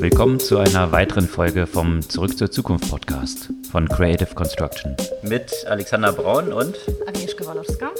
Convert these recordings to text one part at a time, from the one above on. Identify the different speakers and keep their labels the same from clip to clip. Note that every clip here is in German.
Speaker 1: Willkommen zu einer weiteren Folge vom Zurück zur Zukunft Podcast von Creative Construction.
Speaker 2: Mit Alexander Braun und
Speaker 3: Agnieszka Walowska.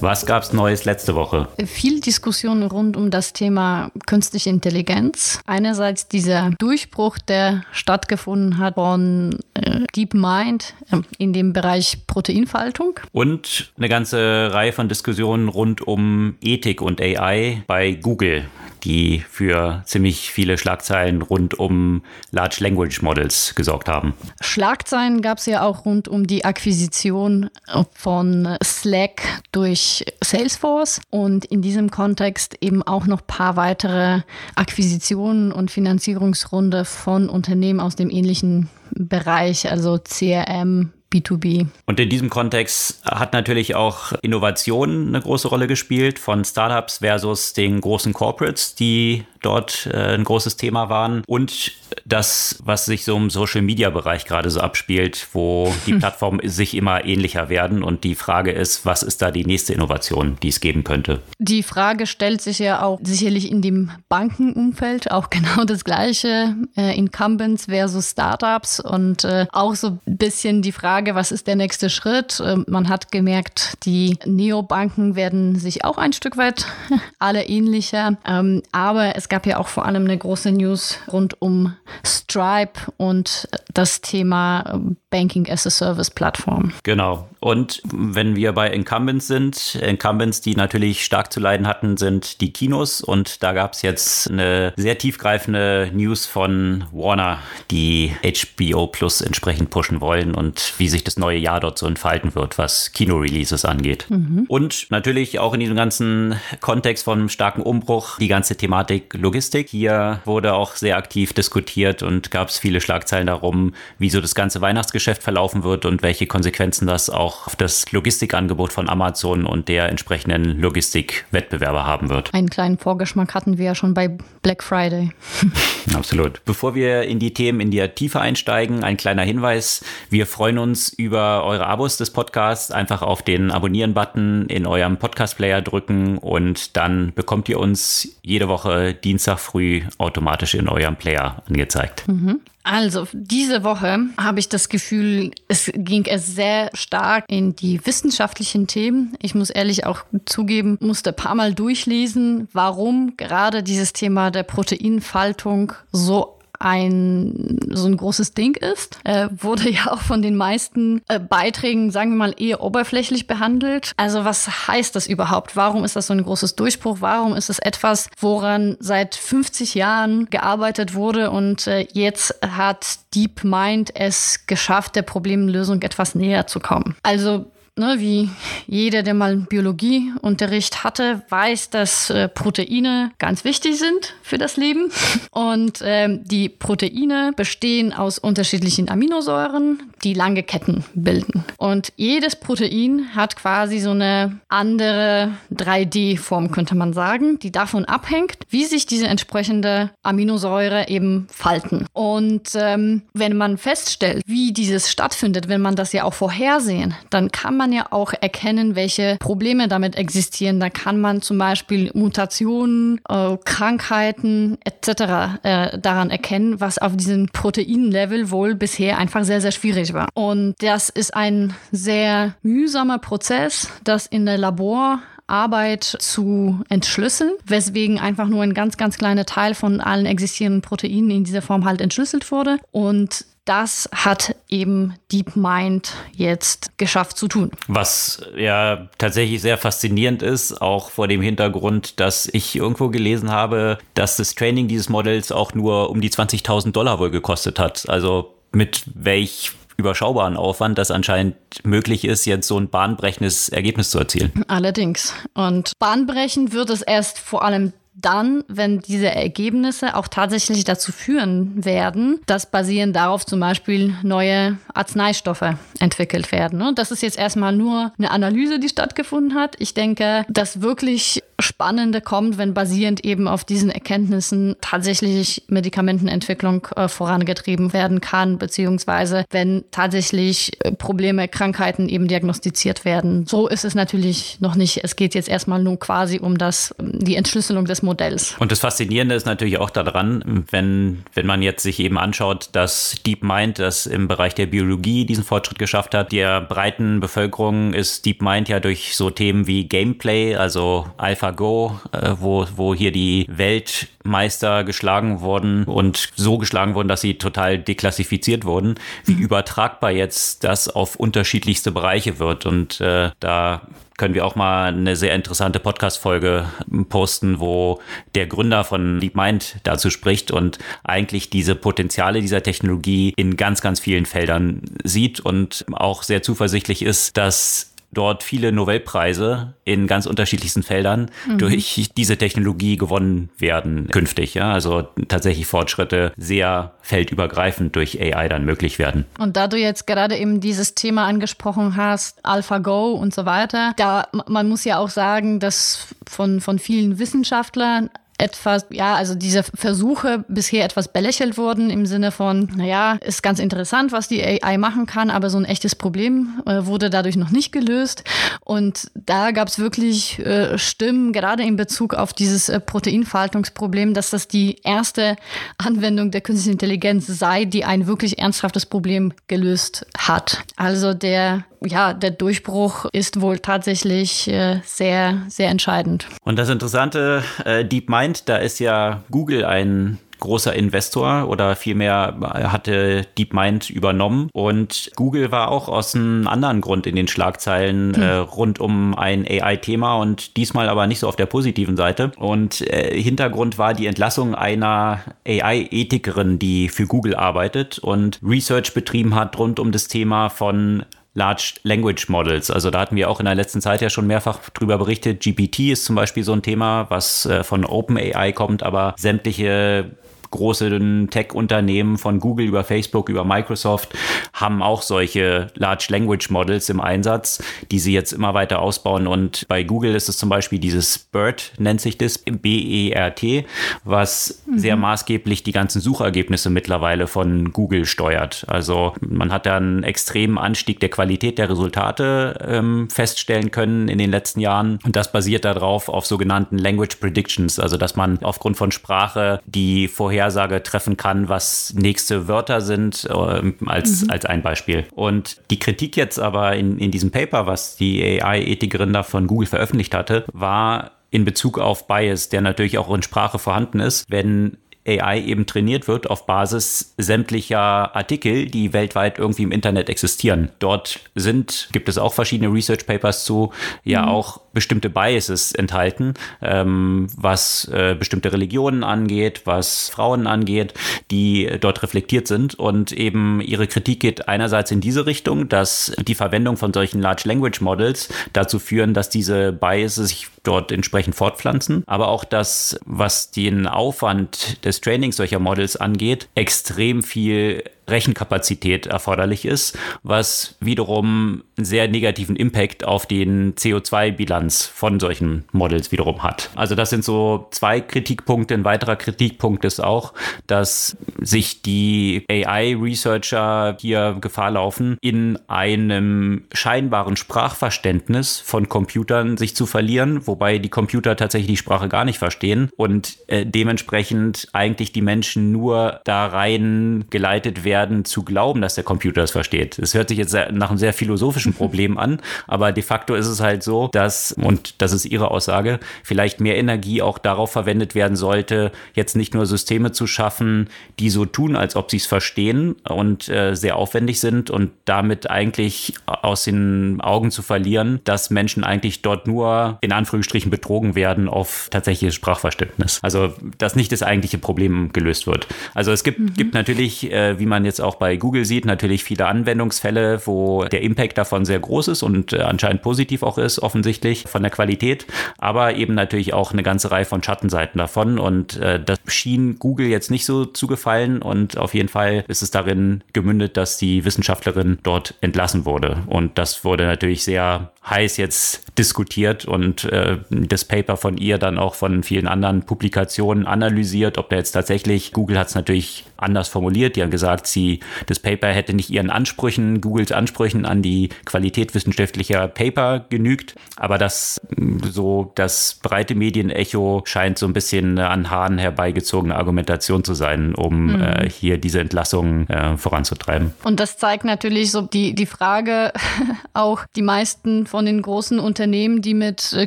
Speaker 1: Was gab es Neues letzte Woche?
Speaker 3: Viel Diskussion rund um das Thema künstliche Intelligenz. Einerseits dieser Durchbruch, der stattgefunden hat von äh, DeepMind äh, in dem Bereich Proteinfaltung.
Speaker 1: Und eine ganze Reihe von Diskussionen rund um Ethik und AI bei Google die für ziemlich viele Schlagzeilen rund um Large Language Models gesorgt haben.
Speaker 3: Schlagzeilen gab es ja auch rund um die Akquisition von Slack durch Salesforce und in diesem Kontext eben auch noch ein paar weitere Akquisitionen und Finanzierungsrunde von Unternehmen aus dem ähnlichen Bereich, also CRM, B2B.
Speaker 1: Und in diesem Kontext hat natürlich auch Innovation eine große Rolle gespielt von Startups versus den großen Corporates, die dort äh, ein großes Thema waren. Und das, was sich so im Social-Media-Bereich gerade so abspielt, wo die Plattformen sich immer ähnlicher werden. Und die Frage ist, was ist da die nächste Innovation, die es geben könnte?
Speaker 3: Die Frage stellt sich ja auch sicherlich in dem Bankenumfeld auch genau das Gleiche. Äh, Incumbents versus Startups und äh, auch so ein bisschen die Frage, was ist der nächste Schritt? Äh, man hat gemerkt, die Neobanken werden sich auch ein Stück weit alle ähnlicher. Ähm, aber es gab ja auch vor allem eine große News rund um Stripe und das Thema Banking as a Service Plattform.
Speaker 1: Genau. Und wenn wir bei Incumbents sind, Incumbents, die natürlich stark zu leiden hatten, sind die Kinos. Und da gab es jetzt eine sehr tiefgreifende News von Warner, die HBO Plus entsprechend pushen wollen und wie sich das neue Jahr dort so entfalten wird, was Kino-Releases angeht. Mhm. Und natürlich auch in diesem ganzen Kontext von starken Umbruch die ganze Thematik Logistik. Hier wurde auch sehr aktiv diskutiert und gab es viele Schlagzeilen darum, wie so das ganze Weihnachtsgeschäft verlaufen wird und welche Konsequenzen das auch auf das Logistikangebot von Amazon und der entsprechenden Logistikwettbewerber haben wird.
Speaker 3: Einen kleinen Vorgeschmack hatten wir ja schon bei Black Friday.
Speaker 1: Absolut. Bevor wir in die Themen in der Tiefe einsteigen, ein kleiner Hinweis. Wir freuen uns über eure Abos des Podcasts. Einfach auf den Abonnieren-Button in eurem Podcast-Player drücken und dann bekommt ihr uns jede Woche Dienstag früh automatisch in eurem Player angezeigt.
Speaker 3: Mhm. Also, diese Woche habe ich das Gefühl, es ging es sehr stark in die wissenschaftlichen Themen. Ich muss ehrlich auch zugeben, musste paar Mal durchlesen, warum gerade dieses Thema der Proteinfaltung so ein so ein großes Ding ist, äh, wurde ja auch von den meisten äh, Beiträgen, sagen wir mal, eher oberflächlich behandelt. Also was heißt das überhaupt? Warum ist das so ein großes Durchbruch? Warum ist es etwas, woran seit 50 Jahren gearbeitet wurde und äh, jetzt hat DeepMind es geschafft, der Problemlösung etwas näher zu kommen? Also ne, wie jeder, der mal Biologieunterricht hatte, weiß, dass äh, Proteine ganz wichtig sind für das Leben. Und ähm, die Proteine bestehen aus unterschiedlichen Aminosäuren, die lange Ketten bilden. Und jedes Protein hat quasi so eine andere 3D-Form, könnte man sagen, die davon abhängt, wie sich diese entsprechende Aminosäure eben falten. Und ähm, wenn man feststellt, wie dieses stattfindet, wenn man das ja auch vorhersehen, dann kann man man ja auch erkennen, welche Probleme damit existieren. Da kann man zum Beispiel Mutationen, äh, Krankheiten etc. Äh, daran erkennen, was auf diesem Proteinlevel wohl bisher einfach sehr, sehr schwierig war. Und das ist ein sehr mühsamer Prozess, das in der Labor Arbeit zu entschlüsseln, weswegen einfach nur ein ganz, ganz kleiner Teil von allen existierenden Proteinen in dieser Form halt entschlüsselt wurde. Und das hat eben DeepMind jetzt geschafft zu tun.
Speaker 1: Was ja tatsächlich sehr faszinierend ist, auch vor dem Hintergrund, dass ich irgendwo gelesen habe, dass das Training dieses Modells auch nur um die 20.000 Dollar wohl gekostet hat. Also mit welch überschaubaren Aufwand das anscheinend möglich ist, jetzt so ein bahnbrechendes Ergebnis zu erzielen.
Speaker 3: Allerdings. Und bahnbrechend wird es erst vor allem dann, wenn diese Ergebnisse auch tatsächlich dazu führen werden, dass basierend darauf zum Beispiel neue Arzneistoffe entwickelt werden. Das ist jetzt erstmal nur eine Analyse, die stattgefunden hat. Ich denke, das wirklich Spannende kommt, wenn basierend eben auf diesen Erkenntnissen tatsächlich Medikamentenentwicklung äh, vorangetrieben werden kann, beziehungsweise wenn tatsächlich äh, Probleme, Krankheiten eben diagnostiziert werden. So ist es natürlich noch nicht. Es geht jetzt erstmal nur quasi um das, die Entschlüsselung des Modells.
Speaker 1: Und das Faszinierende ist natürlich auch daran, wenn, wenn man jetzt sich eben anschaut, dass DeepMind das im Bereich der Biologie diesen Fortschritt geschafft hat. Der breiten Bevölkerung ist DeepMind ja durch so Themen wie Gameplay, also AlphaGo, äh, wo, wo hier die Weltmeister geschlagen wurden und so geschlagen wurden, dass sie total deklassifiziert wurden, wie mhm. übertragbar jetzt das auf unterschiedlichste Bereiche wird. Und äh, da können wir auch mal eine sehr interessante Podcast-Folge posten, wo der Gründer von DeepMind dazu spricht und eigentlich diese Potenziale dieser Technologie in ganz, ganz vielen Feldern sieht und auch sehr zuversichtlich ist, dass dort viele Nobelpreise in ganz unterschiedlichsten Feldern mhm. durch diese Technologie gewonnen werden künftig. Ja? Also tatsächlich Fortschritte sehr feldübergreifend durch AI dann möglich werden.
Speaker 3: Und da du jetzt gerade eben dieses Thema angesprochen hast, AlphaGo und so weiter, da man muss ja auch sagen, dass von, von vielen Wissenschaftlern etwas, ja, also diese Versuche bisher etwas belächelt wurden im Sinne von, naja, ist ganz interessant, was die AI machen kann, aber so ein echtes Problem äh, wurde dadurch noch nicht gelöst. Und da gab es wirklich äh, Stimmen, gerade in Bezug auf dieses äh, Proteinfaltungsproblem, dass das die erste Anwendung der künstlichen Intelligenz sei, die ein wirklich ernsthaftes Problem gelöst hat. Also der ja, der Durchbruch ist wohl tatsächlich äh, sehr, sehr entscheidend.
Speaker 1: Und das Interessante, äh, DeepMind, da ist ja Google ein großer Investor oder vielmehr hatte DeepMind übernommen und Google war auch aus einem anderen Grund in den Schlagzeilen hm. äh, rund um ein AI-Thema und diesmal aber nicht so auf der positiven Seite. Und äh, Hintergrund war die Entlassung einer AI-Ethikerin, die für Google arbeitet und Research betrieben hat rund um das Thema von Large Language Models. Also da hatten wir auch in der letzten Zeit ja schon mehrfach drüber berichtet. GPT ist zum Beispiel so ein Thema, was äh, von OpenAI kommt, aber sämtliche große Tech-Unternehmen von Google über Facebook über Microsoft haben auch solche Large Language Models im Einsatz, die sie jetzt immer weiter ausbauen. Und bei Google ist es zum Beispiel dieses BERT, nennt sich das, B-E-R-T, was mhm. sehr maßgeblich die ganzen Suchergebnisse mittlerweile von Google steuert. Also man hat da einen extremen Anstieg der Qualität der Resultate ähm, feststellen können in den letzten Jahren. Und das basiert darauf auf sogenannten Language Predictions, also dass man aufgrund von Sprache die vorher Vorhersage treffen kann, was nächste Wörter sind, äh, als, mhm. als ein Beispiel. Und die Kritik jetzt aber in, in diesem Paper, was die AI-Ethikerin da von Google veröffentlicht hatte, war in Bezug auf Bias, der natürlich auch in Sprache vorhanden ist, wenn AI eben trainiert wird auf Basis sämtlicher Artikel, die weltweit irgendwie im Internet existieren. Dort sind, gibt es auch verschiedene Research Papers zu, ja mhm. auch bestimmte Biases enthalten, ähm, was äh, bestimmte Religionen angeht, was Frauen angeht, die dort reflektiert sind. Und eben ihre Kritik geht einerseits in diese Richtung, dass die Verwendung von solchen Large Language Models dazu führen, dass diese Biases sich dort entsprechend fortpflanzen, aber auch das, was den Aufwand des Trainings solcher Models angeht, extrem viel Rechenkapazität erforderlich ist, was wiederum einen sehr negativen Impact auf den CO2-Bilanz von solchen Models wiederum hat. Also das sind so zwei Kritikpunkte. Ein weiterer Kritikpunkt ist auch, dass sich die AI-Researcher hier Gefahr laufen, in einem scheinbaren Sprachverständnis von Computern sich zu verlieren, wobei die Computer tatsächlich die Sprache gar nicht verstehen und äh, dementsprechend eigentlich die Menschen nur da rein geleitet werden, werden zu glauben, dass der Computer es versteht. Es hört sich jetzt nach einem sehr philosophischen Problem an, aber de facto ist es halt so, dass, und das ist Ihre Aussage, vielleicht mehr Energie auch darauf verwendet werden sollte, jetzt nicht nur Systeme zu schaffen, die so tun, als ob sie es verstehen und äh, sehr aufwendig sind und damit eigentlich aus den Augen zu verlieren, dass Menschen eigentlich dort nur in Anführungsstrichen betrogen werden auf tatsächliches Sprachverständnis. Also, dass nicht das eigentliche Problem gelöst wird. Also es gibt, mhm. gibt natürlich, äh, wie man jetzt auch bei Google sieht, natürlich viele Anwendungsfälle, wo der Impact davon sehr groß ist und äh, anscheinend positiv auch ist, offensichtlich von der Qualität, aber eben natürlich auch eine ganze Reihe von Schattenseiten davon. Und äh, das schien Google jetzt nicht so zu gefallen und auf jeden Fall ist es darin gemündet, dass die Wissenschaftlerin dort entlassen wurde. Und das wurde natürlich sehr heiß jetzt diskutiert und äh, das Paper von ihr dann auch von vielen anderen Publikationen analysiert, ob da jetzt tatsächlich, Google hat es natürlich anders formuliert, die haben gesagt, sie, das Paper hätte nicht ihren Ansprüchen, Googles Ansprüchen an die Qualität wissenschaftlicher Paper genügt, aber das so das breite Medienecho scheint so ein bisschen an Haaren herbeigezogene Argumentation zu sein, um mhm. äh, hier diese Entlassung äh, voranzutreiben.
Speaker 3: Und das zeigt natürlich so die, die Frage, auch die meisten von den großen Unternehmen, die mit äh,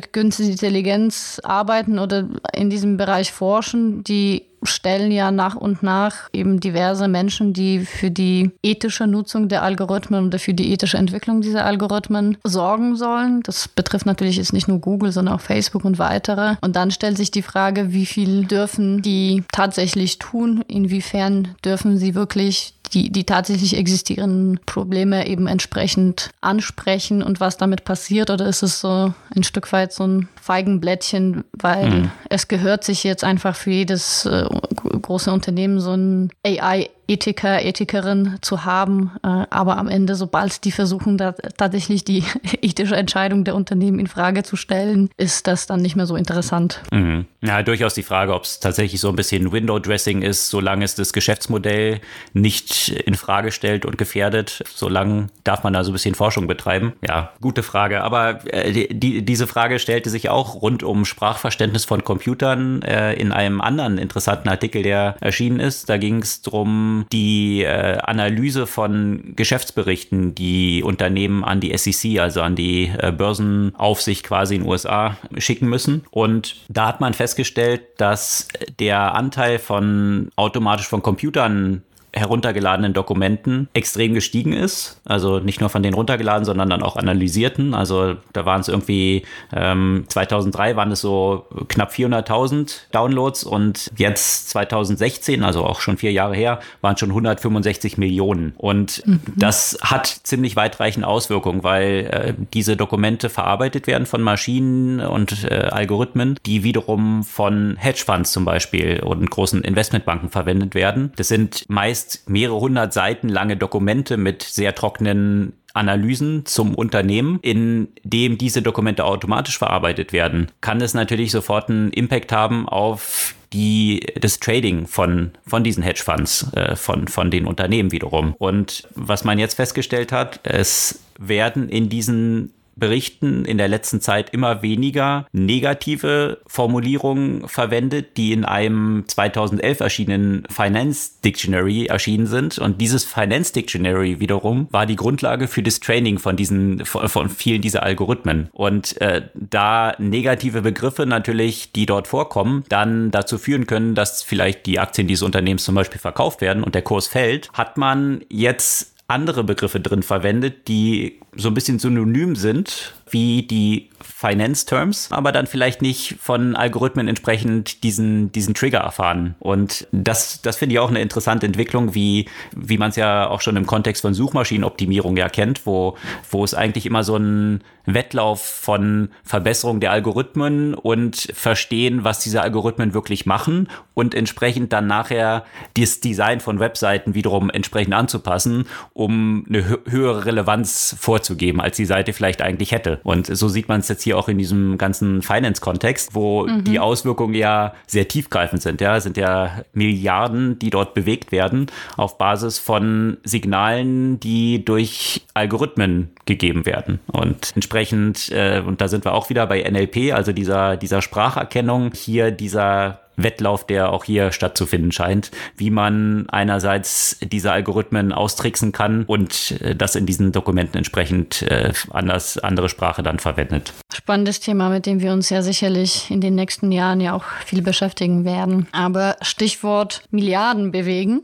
Speaker 3: künstlicher Intelligenz arbeiten oder in diesem Bereich forschen, die stellen ja nach und nach eben diverse Menschen, die für die ethische Nutzung der Algorithmen oder für die ethische Entwicklung dieser Algorithmen sorgen sollen. Das betrifft natürlich jetzt nicht nur Google, sondern auch Facebook und weitere. Und dann stellt sich die Frage, wie viel dürfen die tatsächlich tun? Inwiefern dürfen sie wirklich die, die tatsächlich existierenden Probleme eben entsprechend ansprechen und was damit passiert? Oder ist es so ein Stück weit so ein Feigenblättchen, weil mhm. es gehört sich jetzt einfach für jedes äh, große Unternehmen so ein AI Ethiker, Ethikerin zu haben. Äh, aber am Ende, sobald die versuchen, tatsächlich die ethische Entscheidung der Unternehmen in Frage zu stellen, ist das dann nicht mehr so interessant.
Speaker 1: Mhm. Ja, durchaus die Frage, ob es tatsächlich so ein bisschen Window-Dressing ist, solange es das Geschäftsmodell nicht in Frage stellt und gefährdet. Solange darf man da so ein bisschen Forschung betreiben. Ja, gute Frage. Aber äh, die, diese Frage stellte sich auch rund um Sprachverständnis von Computern äh, in einem anderen interessanten Artikel, der erschienen ist. Da ging es darum, die äh, Analyse von Geschäftsberichten, die Unternehmen an die SEC, also an die äh, Börsenaufsicht quasi in den USA schicken müssen. Und da hat man festgestellt, dass der Anteil von automatisch von Computern heruntergeladenen Dokumenten extrem gestiegen ist. Also nicht nur von den runtergeladen, sondern dann auch analysierten. Also da waren es irgendwie, ähm, 2003 waren es so knapp 400.000 Downloads und jetzt 2016, also auch schon vier Jahre her, waren schon 165 Millionen. Und mhm. das hat ziemlich weitreichende Auswirkungen, weil äh, diese Dokumente verarbeitet werden von Maschinen und äh, Algorithmen, die wiederum von Hedgefonds zum Beispiel und großen Investmentbanken verwendet werden. Das sind meist meist mehrere hundert Seiten lange Dokumente mit sehr trockenen Analysen zum Unternehmen, in dem diese Dokumente automatisch verarbeitet werden, kann es natürlich sofort einen Impact haben auf die, das Trading von, von diesen Hedgefonds, äh, von, von den Unternehmen wiederum. Und was man jetzt festgestellt hat, es werden in diesen Berichten in der letzten Zeit immer weniger negative Formulierungen verwendet, die in einem 2011 erschienenen Finance Dictionary erschienen sind. Und dieses Finance Dictionary wiederum war die Grundlage für das Training von diesen, von vielen dieser Algorithmen. Und äh, da negative Begriffe natürlich, die dort vorkommen, dann dazu führen können, dass vielleicht die Aktien dieses Unternehmens zum Beispiel verkauft werden und der Kurs fällt, hat man jetzt andere Begriffe drin verwendet, die so ein bisschen synonym sind wie die Finance Terms, aber dann vielleicht nicht von Algorithmen entsprechend diesen, diesen Trigger erfahren. Und das, das finde ich auch eine interessante Entwicklung, wie, wie man es ja auch schon im Kontext von Suchmaschinenoptimierung ja kennt, wo, wo es eigentlich immer so ein Wettlauf von Verbesserung der Algorithmen und verstehen, was diese Algorithmen wirklich machen und entsprechend dann nachher das Design von Webseiten wiederum entsprechend anzupassen, um eine höhere Relevanz vorzugeben, als die Seite vielleicht eigentlich hätte. Und so sieht man es jetzt hier auch in diesem ganzen Finance-Kontext, wo mhm. die Auswirkungen ja sehr tiefgreifend sind. Ja, es sind ja Milliarden, die dort bewegt werden auf Basis von Signalen, die durch Algorithmen gegeben werden. Und entsprechend, äh, und da sind wir auch wieder bei NLP, also dieser, dieser Spracherkennung, hier dieser Wettlauf, der auch hier stattzufinden scheint, wie man einerseits diese Algorithmen austricksen kann und äh, das in diesen Dokumenten entsprechend äh, anders, andere Sprache dann verwendet.
Speaker 3: Spannendes Thema, mit dem wir uns ja sicherlich in den nächsten Jahren ja auch viel beschäftigen werden. Aber Stichwort Milliarden bewegen.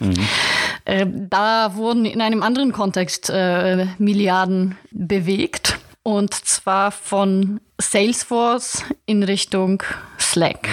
Speaker 3: Mhm. äh, da wurden in einem anderen Kontext äh, Milliarden bewegt. Und zwar von Salesforce in Richtung Slack.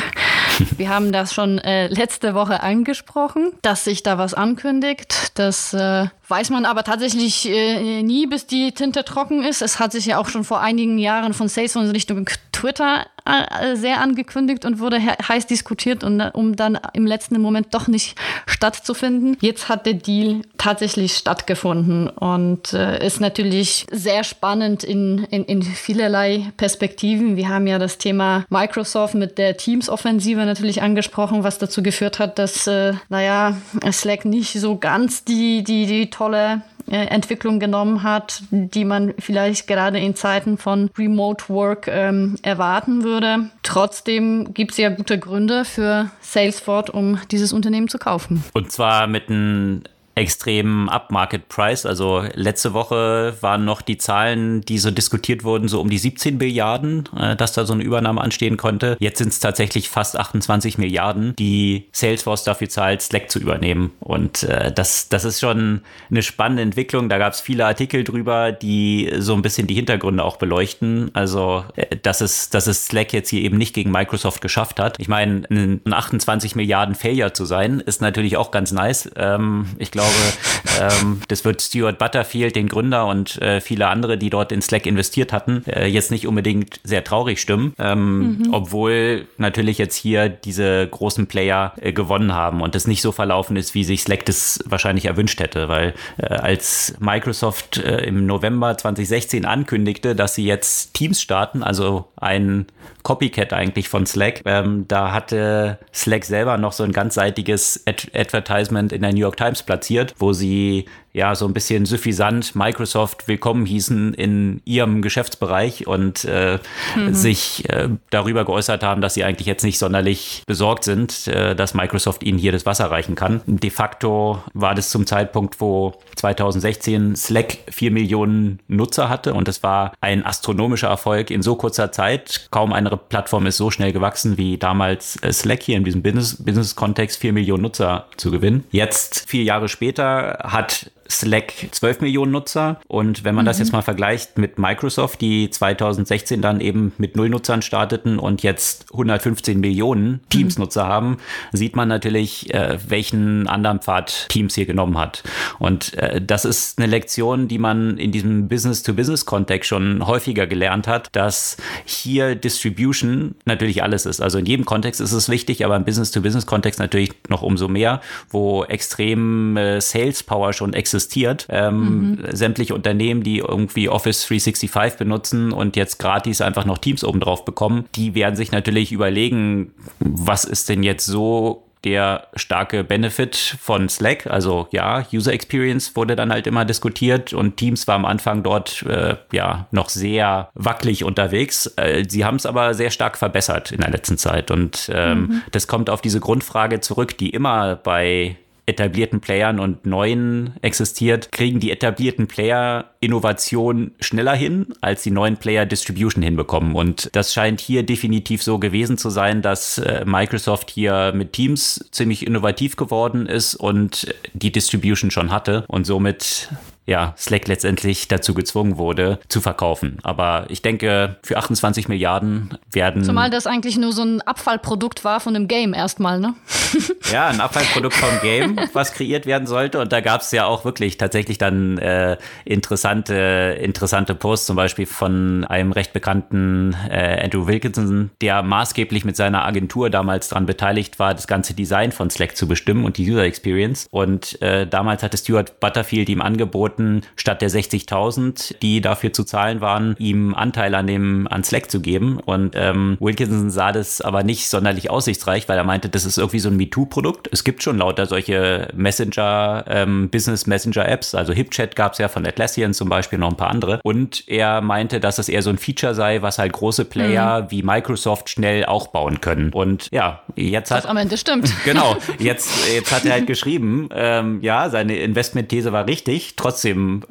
Speaker 3: Wir haben das schon äh, letzte Woche angesprochen, dass sich da was ankündigt, dass äh, weiß man aber tatsächlich äh, nie, bis die Tinte trocken ist. Es hat sich ja auch schon vor einigen Jahren von Salesforce in Richtung Twitter äh, sehr angekündigt und wurde heiß diskutiert, und, um dann im letzten Moment doch nicht stattzufinden. Jetzt hat der Deal tatsächlich stattgefunden und äh, ist natürlich sehr spannend in, in, in vielerlei Perspektiven. Wir haben ja das Thema Microsoft mit der Teams-Offensive natürlich angesprochen, was dazu geführt hat, dass, äh, naja, Slack nicht so ganz die, die, die tolle äh, Entwicklung genommen hat, die man vielleicht gerade in Zeiten von Remote Work ähm, erwarten würde. Trotzdem gibt es ja gute Gründe für Salesforce, um dieses Unternehmen zu kaufen.
Speaker 1: Und zwar mit einem extremen Upmarket-Price. Also letzte Woche waren noch die Zahlen, die so diskutiert wurden, so um die 17 Milliarden, äh, dass da so eine Übernahme anstehen konnte. Jetzt sind es tatsächlich fast 28 Milliarden, die Salesforce dafür zahlt, Slack zu übernehmen. Und äh, das, das ist schon eine spannende Entwicklung. Da gab es viele Artikel drüber, die so ein bisschen die Hintergründe auch beleuchten. Also, äh, dass, es, dass es Slack jetzt hier eben nicht gegen Microsoft geschafft hat. Ich meine, ein 28 Milliarden Failure zu sein, ist natürlich auch ganz nice. Ähm, ich glaube, glaube, ähm, das wird Stuart Butterfield, den Gründer und äh, viele andere, die dort in Slack investiert hatten, äh, jetzt nicht unbedingt sehr traurig stimmen, ähm, mhm. obwohl natürlich jetzt hier diese großen Player äh, gewonnen haben und es nicht so verlaufen ist, wie sich Slack das wahrscheinlich erwünscht hätte, weil äh, als Microsoft äh, im November 2016 ankündigte, dass sie jetzt Teams starten, also ein Copycat eigentlich von Slack. Ähm, da hatte Slack selber noch so ein ganzseitiges Ad Advertisement in der New York Times platziert, wo sie ja so ein bisschen suffisant Microsoft willkommen hießen in ihrem Geschäftsbereich und äh, mhm. sich äh, darüber geäußert haben, dass sie eigentlich jetzt nicht sonderlich besorgt sind, äh, dass Microsoft ihnen hier das Wasser reichen kann. De facto war das zum Zeitpunkt, wo 2016 Slack vier Millionen Nutzer hatte und es war ein astronomischer Erfolg in so kurzer Zeit. Kaum eine Plattform ist so schnell gewachsen wie damals äh, Slack hier in diesem Business-Kontext vier Millionen Nutzer zu gewinnen. Jetzt, vier Jahre später, hat Slack 12 Millionen Nutzer. Und wenn man mhm. das jetzt mal vergleicht mit Microsoft, die 2016 dann eben mit null Nutzern starteten und jetzt 115 Millionen Teams-Nutzer mhm. haben, sieht man natürlich, äh, welchen anderen Pfad Teams hier genommen hat. Und äh, das ist eine Lektion, die man in diesem Business-to-Business-Kontext schon häufiger gelernt hat, dass hier Distribution natürlich alles ist. Also in jedem Kontext ist es wichtig, aber im Business-to-Business-Kontext natürlich noch umso mehr, wo extrem äh, Sales Power schon existiert existiert. Ähm, mhm. Sämtliche Unternehmen, die irgendwie Office 365 benutzen und jetzt gratis einfach noch Teams obendrauf bekommen, die werden sich natürlich überlegen, was ist denn jetzt so der starke Benefit von Slack. Also ja, User Experience wurde dann halt immer diskutiert und Teams war am Anfang dort äh, ja noch sehr wackelig unterwegs. Äh, sie haben es aber sehr stark verbessert in der letzten Zeit und ähm, mhm. das kommt auf diese Grundfrage zurück, die immer bei etablierten Playern und neuen existiert, kriegen die etablierten Player Innovation schneller hin, als die neuen Player Distribution hinbekommen. Und das scheint hier definitiv so gewesen zu sein, dass äh, Microsoft hier mit Teams ziemlich innovativ geworden ist und die Distribution schon hatte und somit ja, Slack letztendlich dazu gezwungen wurde, zu verkaufen. Aber ich denke, für 28 Milliarden werden.
Speaker 3: Zumal das eigentlich nur so ein Abfallprodukt war von dem Game erstmal, ne?
Speaker 1: ja, ein Abfallprodukt vom Game, was kreiert werden sollte. Und da gab es ja auch wirklich tatsächlich dann äh, interessante, interessante Posts, zum Beispiel von einem recht bekannten äh, Andrew Wilkinson, der maßgeblich mit seiner Agentur damals daran beteiligt war, das ganze Design von Slack zu bestimmen und die User Experience. Und äh, damals hatte Stuart Butterfield ihm angeboten, angeboten, statt der 60.000, die dafür zu zahlen waren, ihm Anteil an dem an Slack zu geben. Und ähm, Wilkinson sah das aber nicht sonderlich aussichtsreich, weil er meinte, das ist irgendwie so ein MeToo-Produkt. Es gibt schon lauter solche Messenger, ähm, Business Messenger Apps, also HipChat gab es ja von Atlassian zum Beispiel noch ein paar andere. Und er meinte, dass es eher so ein Feature sei, was halt große Player mhm. wie Microsoft schnell auch bauen können. Und ja, jetzt hat.
Speaker 3: Das am Ende stimmt.
Speaker 1: Genau, jetzt, jetzt hat er halt geschrieben, ähm, ja, seine Investmentthese war richtig. Trotzdem trotzdem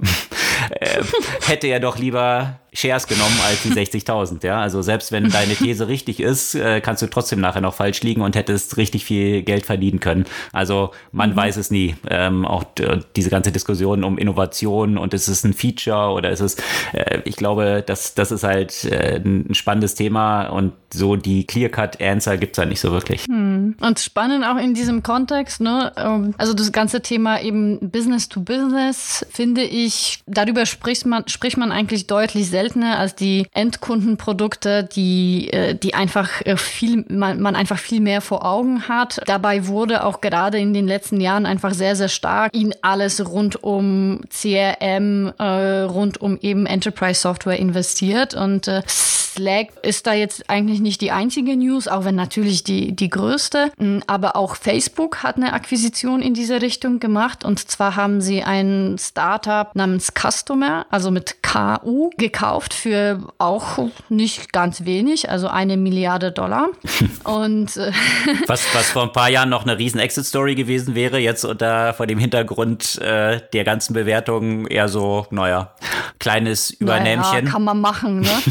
Speaker 1: äh, hätte er doch lieber Shares genommen als die 60.000. Ja, also selbst wenn deine These richtig ist, äh, kannst du trotzdem nachher noch falsch liegen und hättest richtig viel Geld verdienen können. Also man mhm. weiß es nie. Ähm, auch diese ganze Diskussion um Innovation und ist es ein Feature oder ist es, äh, ich glaube, das, das ist halt äh, ein spannendes Thema und so die Clear-Cut-Answer gibt es halt nicht so wirklich.
Speaker 3: Hm. Und spannend auch in diesem Kontext, ne? Ähm, also das ganze Thema eben Business to Business, finde ich, darüber spricht man, spricht man eigentlich deutlich seltener als die Endkundenprodukte, die, äh, die einfach äh, viel, man, man einfach viel mehr vor Augen hat. Dabei wurde auch gerade in den letzten Jahren einfach sehr, sehr stark in alles rund um CRM, äh, rund um eben Enterprise Software investiert und äh, Slack ist da jetzt eigentlich nicht die einzige News, auch wenn natürlich die, die größte. Mm, aber auch Facebook hat eine Akquisition in diese Richtung gemacht. Und zwar haben sie ein Startup namens Customer, also mit KU, gekauft für auch nicht ganz wenig, also eine Milliarde Dollar. Und
Speaker 1: äh, was, was vor ein paar Jahren noch eine riesen Exit-Story gewesen wäre, jetzt unter vor dem Hintergrund äh, der ganzen Bewertungen eher so, naja, kleines Übernähmchen. Naja,
Speaker 3: kann man machen, ne?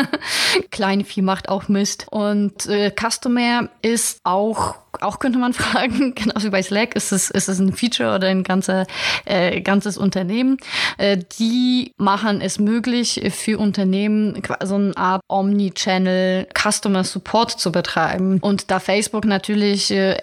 Speaker 3: Kleinvieh macht auch Mist. Und äh, Customer ist auch auch könnte man fragen, genauso wie bei Slack, ist es, ist es ein Feature oder ein ganzer, äh, ganzes Unternehmen? Äh, die machen es möglich für Unternehmen so eine Art Omni-Channel Customer Support zu betreiben. Und da Facebook natürlich äh,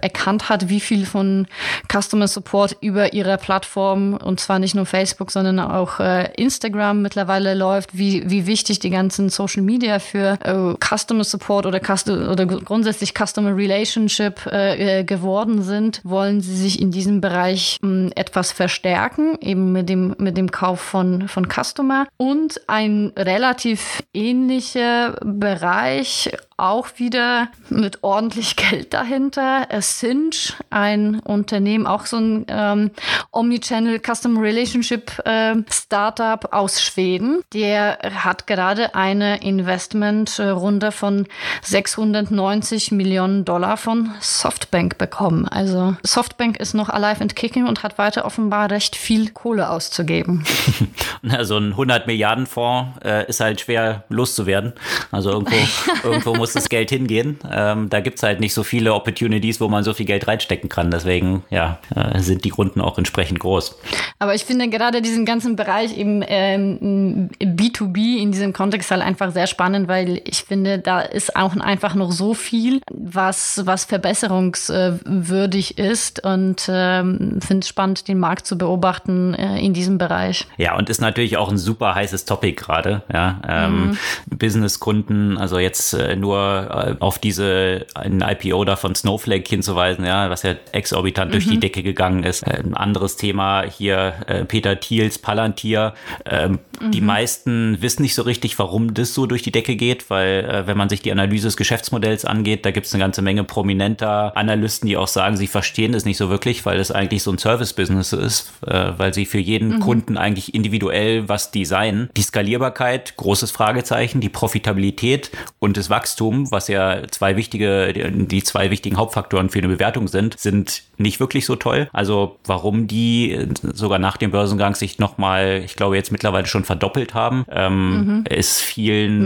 Speaker 3: erkannt hat, wie viel von Customer Support über ihre Plattform, und zwar nicht nur Facebook, sondern auch äh, Instagram mittlerweile läuft, wie, wie wichtig die ganzen Social Media für äh, Customer Support oder, Custom oder grundsätzlich Customer Relationship äh, äh, geworden sind, wollen sie sich in diesem Bereich mh, hm, etwas verstärken, eben mit dem, mit dem Kauf von, von Customer. Und ein relativ ähnlicher Bereich auch wieder mit ordentlich Geld dahinter. Cinch, ein Unternehmen, auch so ein ähm, Omnichannel Custom Relationship äh, Startup aus Schweden. Der hat gerade eine Investmentrunde von 690 Millionen Dollar von Softbank bekommen. Also Softbank ist noch alive and kicking und hat weiter offenbar recht viel Kohle auszugeben.
Speaker 1: also ein 100 Milliarden Fonds äh, ist halt schwer loszuwerden. Also irgendwo, irgendwo muss das Geld hingehen. Ähm, da gibt es halt nicht so viele Opportunities, wo man so viel Geld reinstecken kann. Deswegen ja, äh, sind die Runden auch entsprechend groß.
Speaker 3: Aber ich finde gerade diesen ganzen Bereich eben ähm, B2B in diesem Kontext halt einfach sehr spannend, weil ich finde, da ist auch einfach noch so viel, was, was verbesserungswürdig ist und ähm, finde es spannend, den Markt zu beobachten äh, in diesem Bereich.
Speaker 1: Ja, und ist natürlich auch ein super heißes Topic gerade. Ja, ähm, mhm. Businesskunden, also jetzt äh, nur äh, auf diese ein IPO da von Snowflake hinzuweisen, ja, was ja exorbitant mhm. durch die mhm. Decke gegangen ist. Äh, ein anderes Thema hier äh, Peter Thiels Palantir. Ähm, mhm. Die meisten wissen nicht so richtig, warum das so durch die Decke geht, weil wenn man sich die Analyse des Geschäftsmodells angeht, da gibt es eine ganze Menge prominenter Analysten, die auch sagen, sie verstehen es nicht so wirklich, weil es eigentlich so ein Service-Business ist, äh, weil sie für jeden mhm. Kunden eigentlich individuell was designen. Die Skalierbarkeit, großes Fragezeichen, die Profitabilität und das Wachstum was ja zwei wichtige, die zwei wichtigen Hauptfaktoren für eine Bewertung sind, sind nicht wirklich so toll. Also warum die sogar nach dem Börsengang sich nochmal, ich glaube jetzt mittlerweile schon verdoppelt haben, ähm, mhm. ist vielen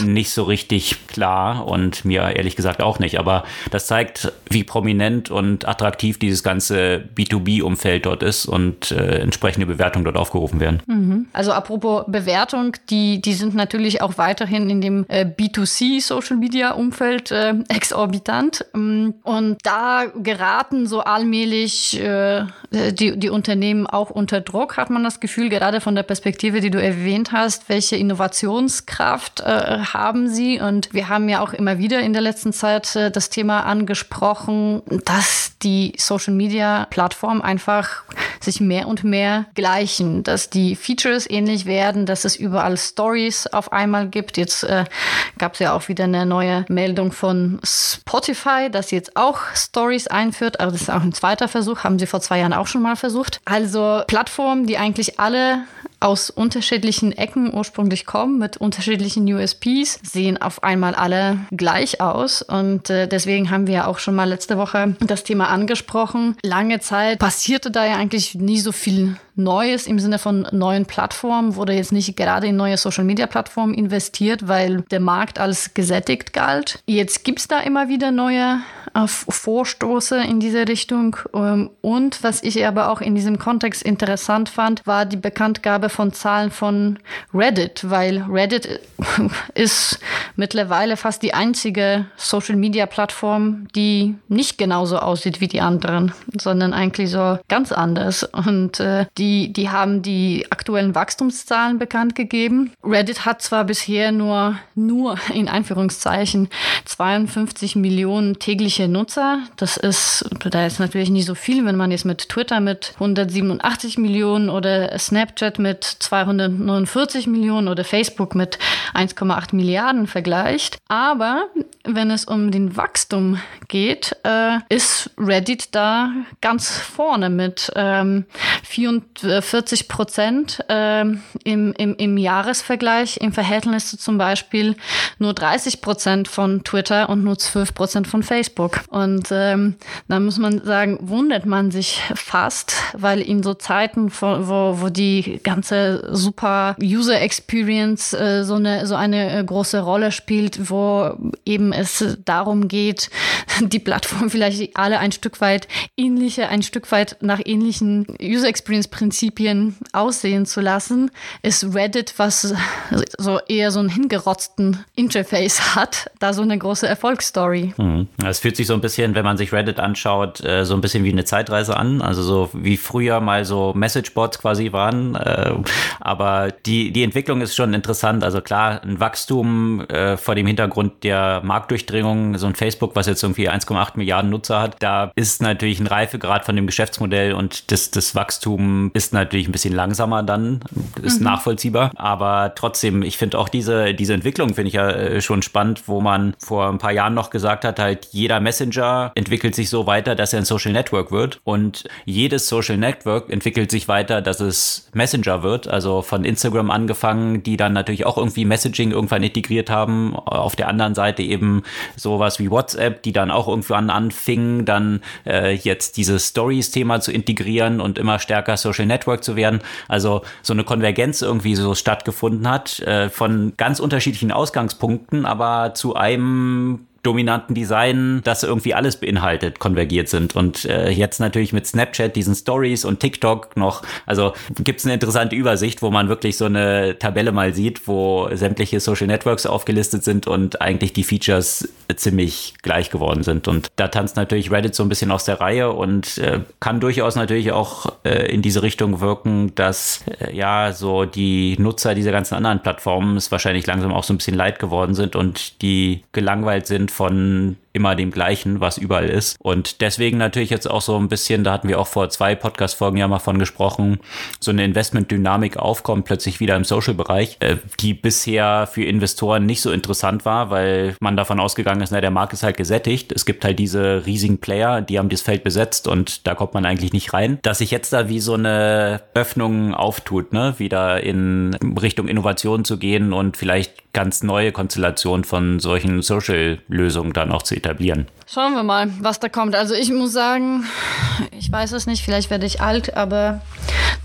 Speaker 1: nicht so richtig klar und mir ehrlich gesagt auch nicht. Aber das zeigt, wie prominent und attraktiv dieses ganze B2B-Umfeld dort ist und äh, entsprechende Bewertungen dort aufgerufen werden.
Speaker 3: Mhm. Also apropos Bewertung, die, die sind natürlich auch weiterhin in dem äh, B2C Social Media Umfeld äh, exorbitant. Mm, und da geraten so allmählich äh, die, die Unternehmen auch unter Druck, hat man das Gefühl, gerade von der Perspektive, die du erwähnt hast, welche Innovationskraft äh, haben sie? Und wir haben ja auch immer wieder in der letzten Zeit äh, das Thema angesprochen, dass die Social Media Plattformen einfach sich mehr und mehr gleichen, dass die Features ähnlich werden, dass es überall Stories auf einmal gibt. Jetzt äh, gab es ja auch wieder eine neue Meldung von Spotify, sie jetzt auch Stories einführt. Aber das ist auch ein zweiter Versuch, haben sie vor zwei Jahren auch schon mal versucht. Also Plattformen, die eigentlich alle aus unterschiedlichen Ecken ursprünglich kommen, mit unterschiedlichen USPs, sehen auf einmal alle gleich aus. Und äh, deswegen haben wir auch schon mal letzte Woche das Thema angesprochen. Lange Zeit passierte da ja eigentlich nie so viel Neues im Sinne von neuen Plattformen, wurde jetzt nicht gerade in neue Social-Media-Plattformen investiert, weil der Markt als gesättigt galt. Jetzt gibt es da immer wieder neue äh, Vorstoße in diese Richtung. Ähm, und was ich aber auch in diesem Kontext interessant fand, war die Bekanntgabe von Zahlen von Reddit, weil Reddit ist mittlerweile fast die einzige Social-Media-Plattform, die nicht genauso aussieht wie die anderen, sondern eigentlich so ganz anders. Und äh, die die, die haben die aktuellen Wachstumszahlen bekannt gegeben. Reddit hat zwar bisher nur, nur in Anführungszeichen 52 Millionen tägliche Nutzer. Das ist, da ist natürlich nicht so viel, wenn man jetzt mit Twitter mit 187 Millionen oder Snapchat mit 249 Millionen oder Facebook mit 1,8 Milliarden vergleicht. Aber wenn es um den Wachstum geht, äh, ist Reddit da ganz vorne mit ähm, 44 Prozent äh, im, im, im Jahresvergleich im Verhältnis zu zum Beispiel nur 30 Prozent von Twitter und nur 12 Prozent von Facebook. Und ähm, da muss man sagen, wundert man sich fast, weil in so Zeiten, wo, wo die ganze super User Experience äh, so eine, so eine äh, große Rolle spielt, wo eben es darum geht, die Plattform vielleicht alle ein Stück weit ähnliche, ein Stück weit nach ähnlichen User Experience Prinzipien aussehen zu lassen, ist Reddit, was so eher so einen hingerotzten Interface hat, da so eine große Erfolgsstory.
Speaker 1: Mhm. Es fühlt sich so ein bisschen, wenn man sich Reddit anschaut, äh, so ein bisschen wie eine Zeitreise an. Also so wie früher mal so Messageboards quasi waren. Äh, aber die, die Entwicklung ist schon interessant. Also klar, ein Wachstum äh, vor dem Hintergrund der Marktdurchdringung, so ein Facebook, was jetzt irgendwie 1,8 Milliarden Nutzer hat, da ist natürlich ein Reifegrad von dem Geschäftsmodell und das, das Wachstum ist natürlich ein bisschen langsamer dann, ist mhm. nachvollziehbar. Aber trotzdem, ich finde auch diese, diese Entwicklung finde ich ja äh, schon spannend, wo man vor ein paar Jahren noch gesagt hat, halt jeder Messenger entwickelt sich so weiter, dass er ein Social Network wird und jedes Social Network entwickelt sich weiter, dass es Messenger wird. Also von Instagram angefangen, die dann natürlich auch irgendwie Messaging irgendwann integriert haben. Auf der anderen Seite eben sowas wie WhatsApp, die dann auch irgendwann anfingen, dann äh, jetzt dieses Stories-Thema zu integrieren und immer stärker Social Network zu werden. Also so eine Konvergenz irgendwie so stattgefunden hat äh, von ganz unterschiedlichen Ausgangspunkten, aber zu einem dominanten Design, das irgendwie alles beinhaltet, konvergiert sind. Und äh, jetzt natürlich mit Snapchat, diesen Stories und TikTok noch, also gibt es eine interessante Übersicht, wo man wirklich so eine Tabelle mal sieht, wo sämtliche Social Networks aufgelistet sind und eigentlich die Features ziemlich gleich geworden sind. Und da tanzt natürlich Reddit so ein bisschen aus der Reihe und äh, kann durchaus natürlich auch äh, in diese Richtung wirken, dass äh, ja so die Nutzer dieser ganzen anderen Plattformen es wahrscheinlich langsam auch so ein bisschen leid geworden sind und die gelangweilt sind von immer dem gleichen, was überall ist. Und deswegen natürlich jetzt auch so ein bisschen, da hatten wir auch vor zwei Podcast-Folgen ja mal von gesprochen, so eine Investmentdynamik aufkommt plötzlich wieder im Social-Bereich, äh, die bisher für Investoren nicht so interessant war, weil man davon ausgegangen ist, na, der Markt ist halt gesättigt. Es gibt halt diese riesigen Player, die haben das Feld besetzt und da kommt man eigentlich nicht rein. Dass sich jetzt da wie so eine Öffnung auftut, ne, wieder in Richtung Innovation zu gehen und vielleicht ganz neue Konstellationen von solchen Social-Lösungen dann auch zu etablieren etablieren.
Speaker 3: Schauen wir mal, was da kommt. Also ich muss sagen, ich weiß es nicht, vielleicht werde ich alt, aber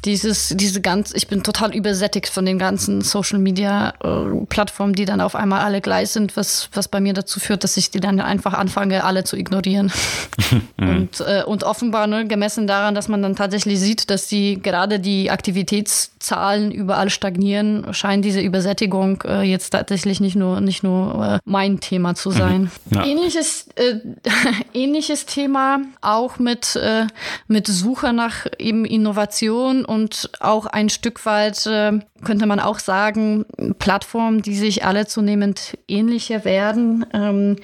Speaker 3: dieses, diese ganz, ich bin total übersättigt von den ganzen Social Media äh, Plattformen, die dann auf einmal alle gleich sind, was, was bei mir dazu führt, dass ich die dann einfach anfange, alle zu ignorieren. und, äh, und offenbar, ne, gemessen daran, dass man dann tatsächlich sieht, dass die gerade die Aktivitätszahlen überall stagnieren, scheint diese Übersättigung äh, jetzt tatsächlich nicht nur, nicht nur äh, mein Thema zu sein. Mhm. Ja. Ähnliches, äh, ähnliches Thema auch mit, äh, mit Suche nach eben Innovation und auch ein Stück weit äh, könnte man auch sagen, Plattformen, die sich alle zunehmend ähnlicher werden, ähm,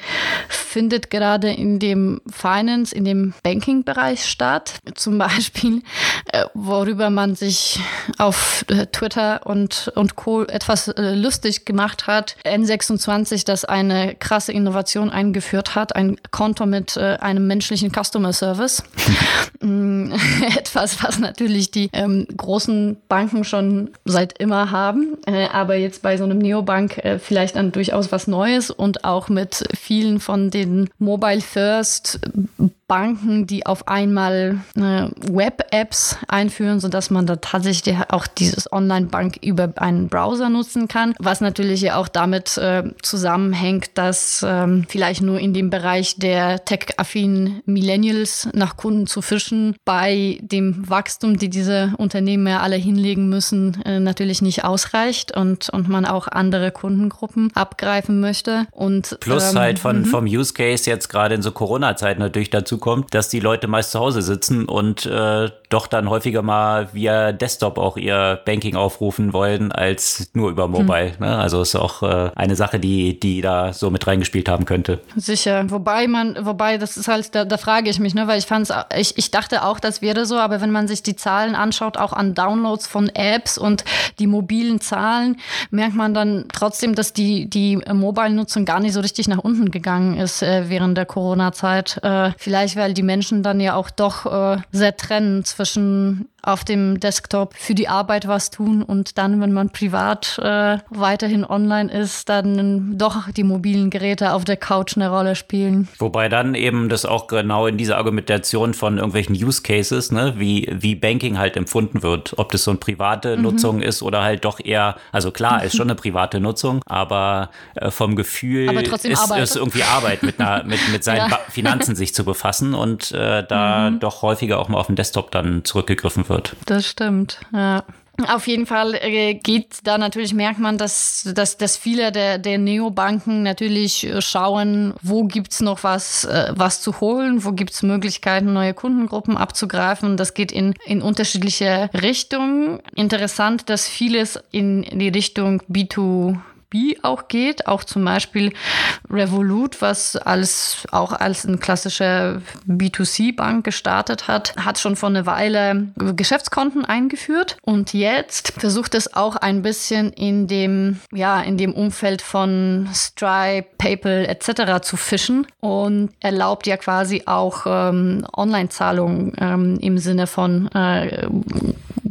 Speaker 3: findet gerade in dem Finance, in dem Banking-Bereich statt. Zum Beispiel, äh, worüber man sich auf äh, Twitter und, und Co. etwas äh, lustig gemacht hat. N26, das eine krasse Innovation eingeführt hat, ein Konto mit äh, einem menschlichen Customer Service. Mm, etwas, was natürlich die ähm, großen Banken schon seit immer haben, äh, aber jetzt bei so einem Neobank äh, vielleicht dann durchaus was Neues und auch mit vielen von den Mobile First Banken, die auf einmal äh, Web-Apps einführen, sodass man da tatsächlich auch dieses Online-Bank über einen Browser nutzen kann, was natürlich ja auch damit äh, zusammenhängt, dass ähm, vielleicht nur in dem Bereich der tech-affinen Millennials nach Kunden zu fischen, bei dem Wachstum, die diese Unternehmen ja alle hinlegen müssen, äh, natürlich nicht ausreicht und, und man auch andere Kundengruppen abgreifen möchte. Und,
Speaker 1: Plus ähm, halt von, mhm. vom Use Case jetzt gerade in so Corona-Zeiten natürlich dazu kommt, dass die Leute meist zu Hause sitzen und äh, doch dann häufiger mal via Desktop auch ihr Banking aufrufen wollen, als nur über Mobile. Hm. Ne? Also ist auch äh, eine Sache, die, die da so mit reingespielt haben könnte.
Speaker 3: Sicher. Wobei man, wobei, das ist halt, da, da frage ich mich, ne, weil ich fand's, ich, ich dachte auch, das wäre so, aber wenn man sich die Zahlen anschaut, auch an Downloads von Apps und die mobilen Zahlen, merkt man dann trotzdem, dass die, die Mobile-Nutzung gar nicht so richtig nach unten gegangen ist äh, während der Corona-Zeit. Äh, vielleicht, weil die Menschen dann ja auch doch äh, sehr trennen zwischen auf dem Desktop für die Arbeit was tun und dann, wenn man privat äh, weiterhin online ist, dann doch die mobilen Geräte auf der Couch eine Rolle spielen.
Speaker 1: Wobei dann eben das auch genau in dieser Argumentation von irgendwelchen Use Cases, ne, wie, wie Banking halt empfunden wird, ob das so eine private mhm. Nutzung ist oder halt doch eher, also klar, ist schon eine private Nutzung, aber äh, vom Gefühl ist, ist irgendwie Arbeit mit, einer, mit, mit seinen ja. Finanzen sich zu befassen und äh, da mhm. doch häufiger auch mal auf dem Desktop dann zurückgegriffen wird.
Speaker 3: Das stimmt, ja. Auf jeden Fall äh, geht da natürlich, merkt man, dass, dass, dass viele der, der Neobanken natürlich äh, schauen, wo gibt's noch was, äh, was zu holen, wo gibt's Möglichkeiten, neue Kundengruppen abzugreifen. Das geht in, in unterschiedliche Richtungen. Interessant, dass vieles in die Richtung B2 B auch geht, auch zum Beispiel Revolut, was als, auch als ein klassischer B2C-Bank gestartet hat, hat schon vor einer Weile Geschäftskonten eingeführt und jetzt versucht es auch ein bisschen in dem, ja, in dem Umfeld von Stripe, PayPal etc. zu fischen und erlaubt ja quasi auch ähm, Online-Zahlungen ähm, im Sinne von äh,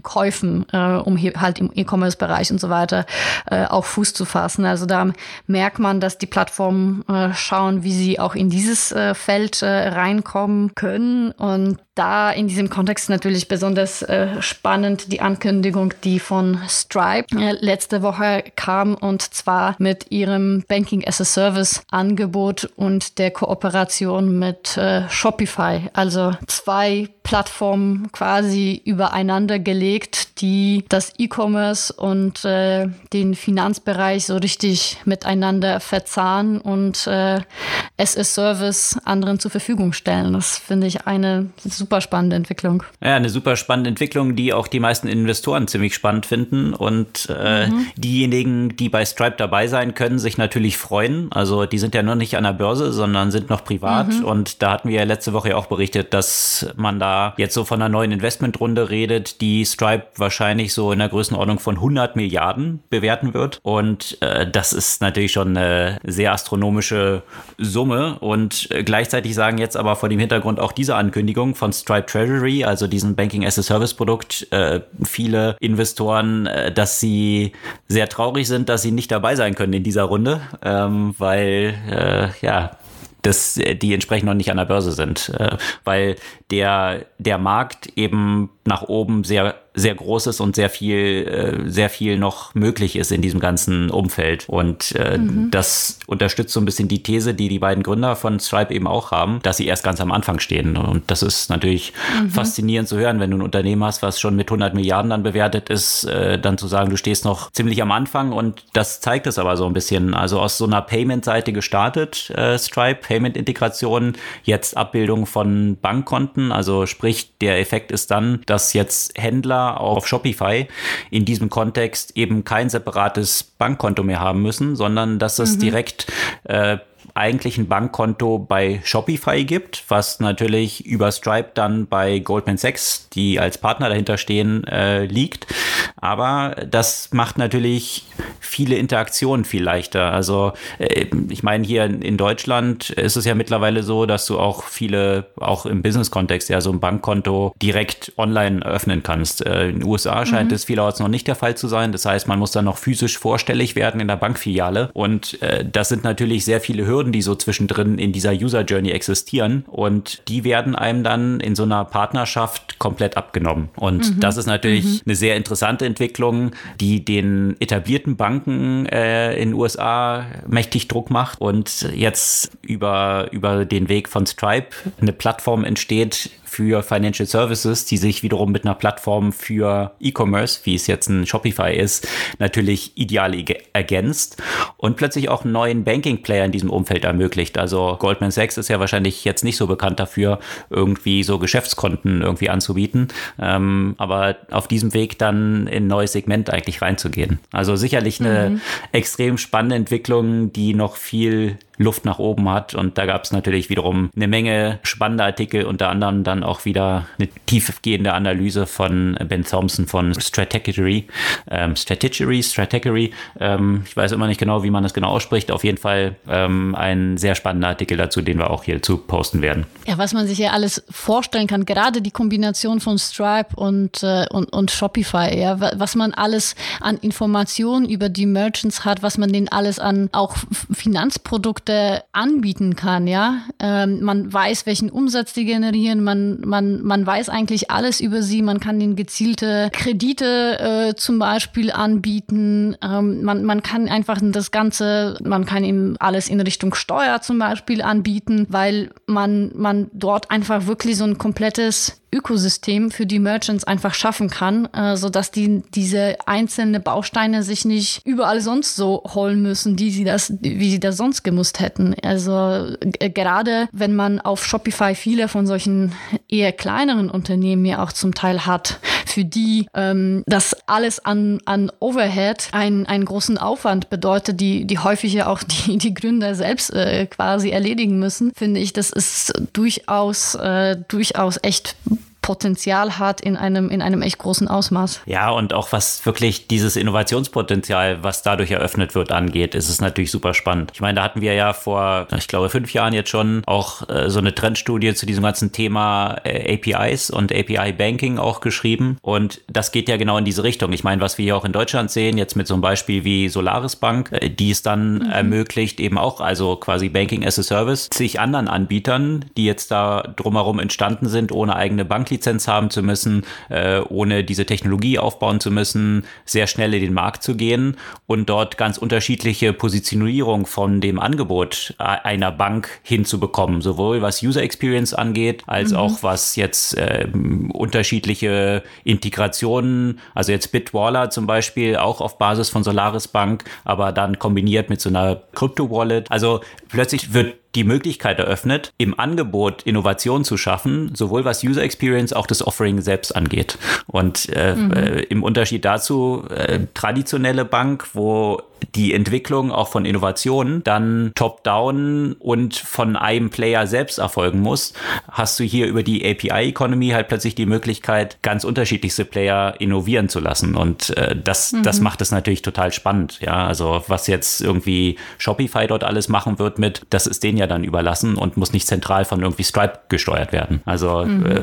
Speaker 3: Käufen, äh, um halt im E-Commerce-Bereich und so weiter äh, auch Fuß zu fassen. Also da merkt man, dass die Plattformen äh, schauen, wie sie auch in dieses äh, Feld äh, reinkommen können. Und da in diesem Kontext natürlich besonders äh, spannend die Ankündigung, die von Stripe äh, letzte Woche kam und zwar mit ihrem Banking as a Service Angebot und der Kooperation mit äh, Shopify. Also zwei Plattformen quasi übereinander gelegt, die das E-Commerce und den Finanzbereich so richtig miteinander verzahnen und äh, as a Service anderen zur Verfügung stellen. Das finde ich eine super spannende Entwicklung.
Speaker 1: Ja, eine super spannende Entwicklung, die auch die meisten Investoren ziemlich spannend finden. Und äh, mhm. diejenigen, die bei Stripe dabei sein können, sich natürlich freuen. Also die sind ja nur nicht an der Börse, sondern sind noch privat. Mhm. Und da hatten wir ja letzte Woche ja auch berichtet, dass man da jetzt so von einer neuen Investmentrunde redet, die Stripe wahrscheinlich so in der Größenordnung von 100 Milliarden bewerten wird. Und das ist natürlich schon eine sehr astronomische Summe. Und äh, gleichzeitig sagen jetzt aber vor dem Hintergrund auch diese Ankündigung von Stripe Treasury, also diesen Banking as a Service Produkt, äh, viele Investoren, äh, dass sie sehr traurig sind, dass sie nicht dabei sein können in dieser Runde, ähm, weil äh, ja dass die entsprechend noch nicht an der Börse sind, äh, weil der, der Markt eben nach oben sehr sehr groß ist und sehr viel, äh, sehr viel noch möglich ist in diesem ganzen Umfeld. Und äh, mhm. das unterstützt so ein bisschen die These, die die beiden Gründer von Stripe eben auch haben, dass sie erst ganz am Anfang stehen. Und das ist natürlich mhm. faszinierend zu hören, wenn du ein Unternehmen hast, was schon mit 100 Milliarden dann bewertet ist, äh, dann zu sagen, du stehst noch ziemlich am Anfang. Und das zeigt es aber so ein bisschen. Also aus so einer Payment-Seite gestartet, äh, Stripe, Payment-Integration, jetzt Abbildung von Bankkonten. Also sprich, der Effekt ist dann, dass jetzt Händler auf Shopify in diesem Kontext eben kein separates Bankkonto mehr haben müssen, sondern dass es mhm. direkt äh, eigentlich ein Bankkonto bei Shopify gibt, was natürlich über Stripe dann bei Goldman Sachs, die als Partner dahinter stehen, äh, liegt. Aber das macht natürlich viele Interaktionen viel leichter. Also äh, ich meine, hier in Deutschland ist es ja mittlerweile so, dass du auch viele, auch im Business-Kontext, ja so ein Bankkonto direkt online öffnen kannst. Äh, in den USA scheint mhm. es vielerorts noch nicht der Fall zu sein. Das heißt, man muss dann noch physisch vorstellig werden in der Bankfiliale. Und äh, das sind natürlich sehr viele Hürden, die so zwischendrin in dieser User Journey existieren. Und die werden einem dann in so einer Partnerschaft komplett abgenommen. Und mhm. das ist natürlich mhm. eine sehr interessante Entwicklung, die den etablierten Banken äh, in den USA mächtig Druck macht und jetzt über, über den Weg von Stripe eine Plattform entsteht, für Financial Services, die sich wiederum mit einer Plattform für E-Commerce, wie es jetzt ein Shopify ist, natürlich ideal ergänzt und plötzlich auch einen neuen Banking-Player in diesem Umfeld ermöglicht. Also Goldman Sachs ist ja wahrscheinlich jetzt nicht so bekannt dafür, irgendwie so Geschäftskonten irgendwie anzubieten, ähm, aber auf diesem Weg dann in ein neues Segment eigentlich reinzugehen. Also sicherlich eine mhm. extrem spannende Entwicklung, die noch viel Luft nach oben hat. Und da gab es natürlich wiederum eine Menge spannender Artikel, unter anderem dann auch wieder eine tiefgehende Analyse von Ben Thompson von Strategy. Ähm, Strategy, Strategy. Ähm, ich weiß immer nicht genau, wie man das genau ausspricht. Auf jeden Fall ähm, ein sehr spannender Artikel dazu, den wir auch hierzu posten werden.
Speaker 3: Ja, was man sich ja alles vorstellen kann, gerade die Kombination von Stripe und, äh, und, und Shopify, ja, was man alles an Informationen über die Merchants hat, was man denen alles an auch Finanzprodukten Produkte anbieten kann, ja. Ähm, man weiß, welchen Umsatz die generieren, man, man, man weiß eigentlich alles über sie, man kann ihnen gezielte Kredite äh, zum Beispiel anbieten, ähm, man, man kann einfach das Ganze, man kann ihm alles in Richtung Steuer zum Beispiel anbieten, weil man, man dort einfach wirklich so ein komplettes Ökosystem für die Merchants einfach schaffen kann, äh, so dass die diese einzelnen Bausteine sich nicht überall sonst so holen müssen, die sie das, wie sie das sonst gemusst hätten. Also äh, gerade wenn man auf Shopify viele von solchen eher kleineren Unternehmen ja auch zum Teil hat, für die ähm, das alles an, an Overhead einen, einen großen Aufwand bedeutet, die, die häufig ja auch die, die Gründer selbst äh, quasi erledigen müssen, finde ich, das ist durchaus, äh, durchaus echt Potenzial hat in einem, in einem echt großen Ausmaß.
Speaker 1: Ja, und auch was wirklich dieses Innovationspotenzial, was dadurch eröffnet wird, angeht, ist es natürlich super spannend. Ich meine, da hatten wir ja vor, ich glaube, fünf Jahren jetzt schon auch äh, so eine Trendstudie zu diesem ganzen Thema äh, APIs und API Banking auch geschrieben. Und das geht ja genau in diese Richtung. Ich meine, was wir hier auch in Deutschland sehen, jetzt mit so einem Beispiel wie Solaris Bank, äh, die es dann mhm. ermöglicht, eben auch, also quasi Banking as a Service, sich anderen Anbietern, die jetzt da drumherum entstanden sind, ohne eigene Banklizenz Marktlizenz haben zu müssen, äh, ohne diese Technologie aufbauen zu müssen, sehr schnell in den Markt zu gehen und dort ganz unterschiedliche Positionierung von dem Angebot einer Bank hinzubekommen, sowohl was User Experience angeht, als mhm. auch was jetzt äh, unterschiedliche Integrationen, also jetzt Bitwaller zum Beispiel auch auf Basis von Solaris Bank, aber dann kombiniert mit so einer Crypto-Wallet. Also plötzlich wird die Möglichkeit eröffnet, im Angebot Innovation zu schaffen, sowohl was User Experience, auch das Offering selbst angeht. Und äh, mhm. äh, im Unterschied dazu, äh, traditionelle Bank, wo die Entwicklung auch von Innovationen dann top-down und von einem Player selbst erfolgen muss, hast du hier über die API-Economy halt plötzlich die Möglichkeit, ganz unterschiedlichste Player innovieren zu lassen. Und äh, das, mhm. das macht es natürlich total spannend. Ja, also was jetzt irgendwie Shopify dort alles machen wird mit, das ist denen ja dann überlassen und muss nicht zentral von irgendwie Stripe gesteuert werden. Also mhm. äh,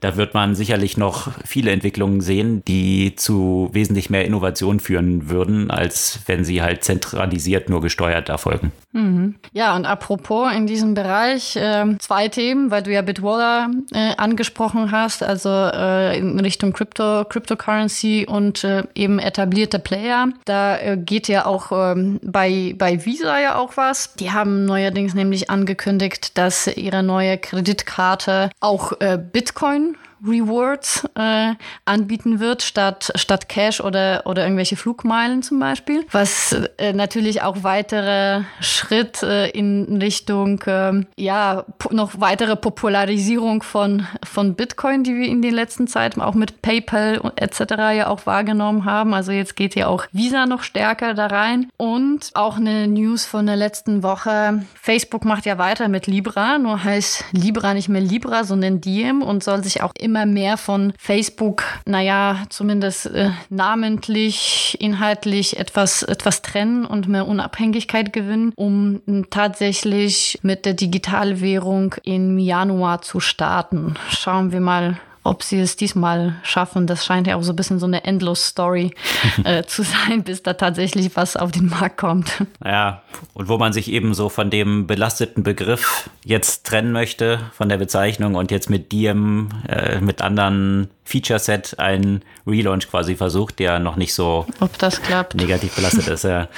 Speaker 1: da wird man sicherlich noch viele Entwicklungen sehen, die zu wesentlich mehr Innovation führen würden, als wenn sie halt zentralisiert nur gesteuert erfolgen.
Speaker 3: Mhm. Ja, und apropos in diesem Bereich äh, zwei Themen, weil du ja Bitwaller äh, angesprochen hast, also äh, in Richtung Crypto, Cryptocurrency und äh, eben etablierte Player. Da äh, geht ja auch ähm, bei, bei Visa ja auch was. Die haben neuerdings nämlich angekündigt, dass ihre neue Kreditkarte auch äh, Bitcoin Rewards äh, anbieten wird, statt, statt Cash oder, oder irgendwelche Flugmeilen zum Beispiel. Was äh, natürlich auch weitere Schritt äh, in Richtung, äh, ja, noch weitere Popularisierung von, von Bitcoin, die wir in den letzten Zeiten auch mit PayPal etc. ja auch wahrgenommen haben. Also jetzt geht ja auch Visa noch stärker da rein. Und auch eine News von der letzten Woche. Facebook macht ja weiter mit Libra, nur heißt Libra nicht mehr Libra, sondern Diem und soll sich auch immer mehr von Facebook, naja, zumindest äh, namentlich, inhaltlich etwas, etwas trennen und mehr Unabhängigkeit gewinnen, um tatsächlich mit der Digitalwährung im Januar zu starten. Schauen wir mal, ob sie es diesmal schaffen, das scheint ja auch so ein bisschen so eine Endlos-Story äh, zu sein, bis da tatsächlich was auf den Markt kommt.
Speaker 1: Ja, und wo man sich eben so von dem belasteten Begriff jetzt trennen möchte, von der Bezeichnung und jetzt mit Diem, äh, mit anderen Feature-Set einen Relaunch quasi versucht, der noch nicht so
Speaker 3: ob das klappt.
Speaker 1: negativ belastet ist. Ja.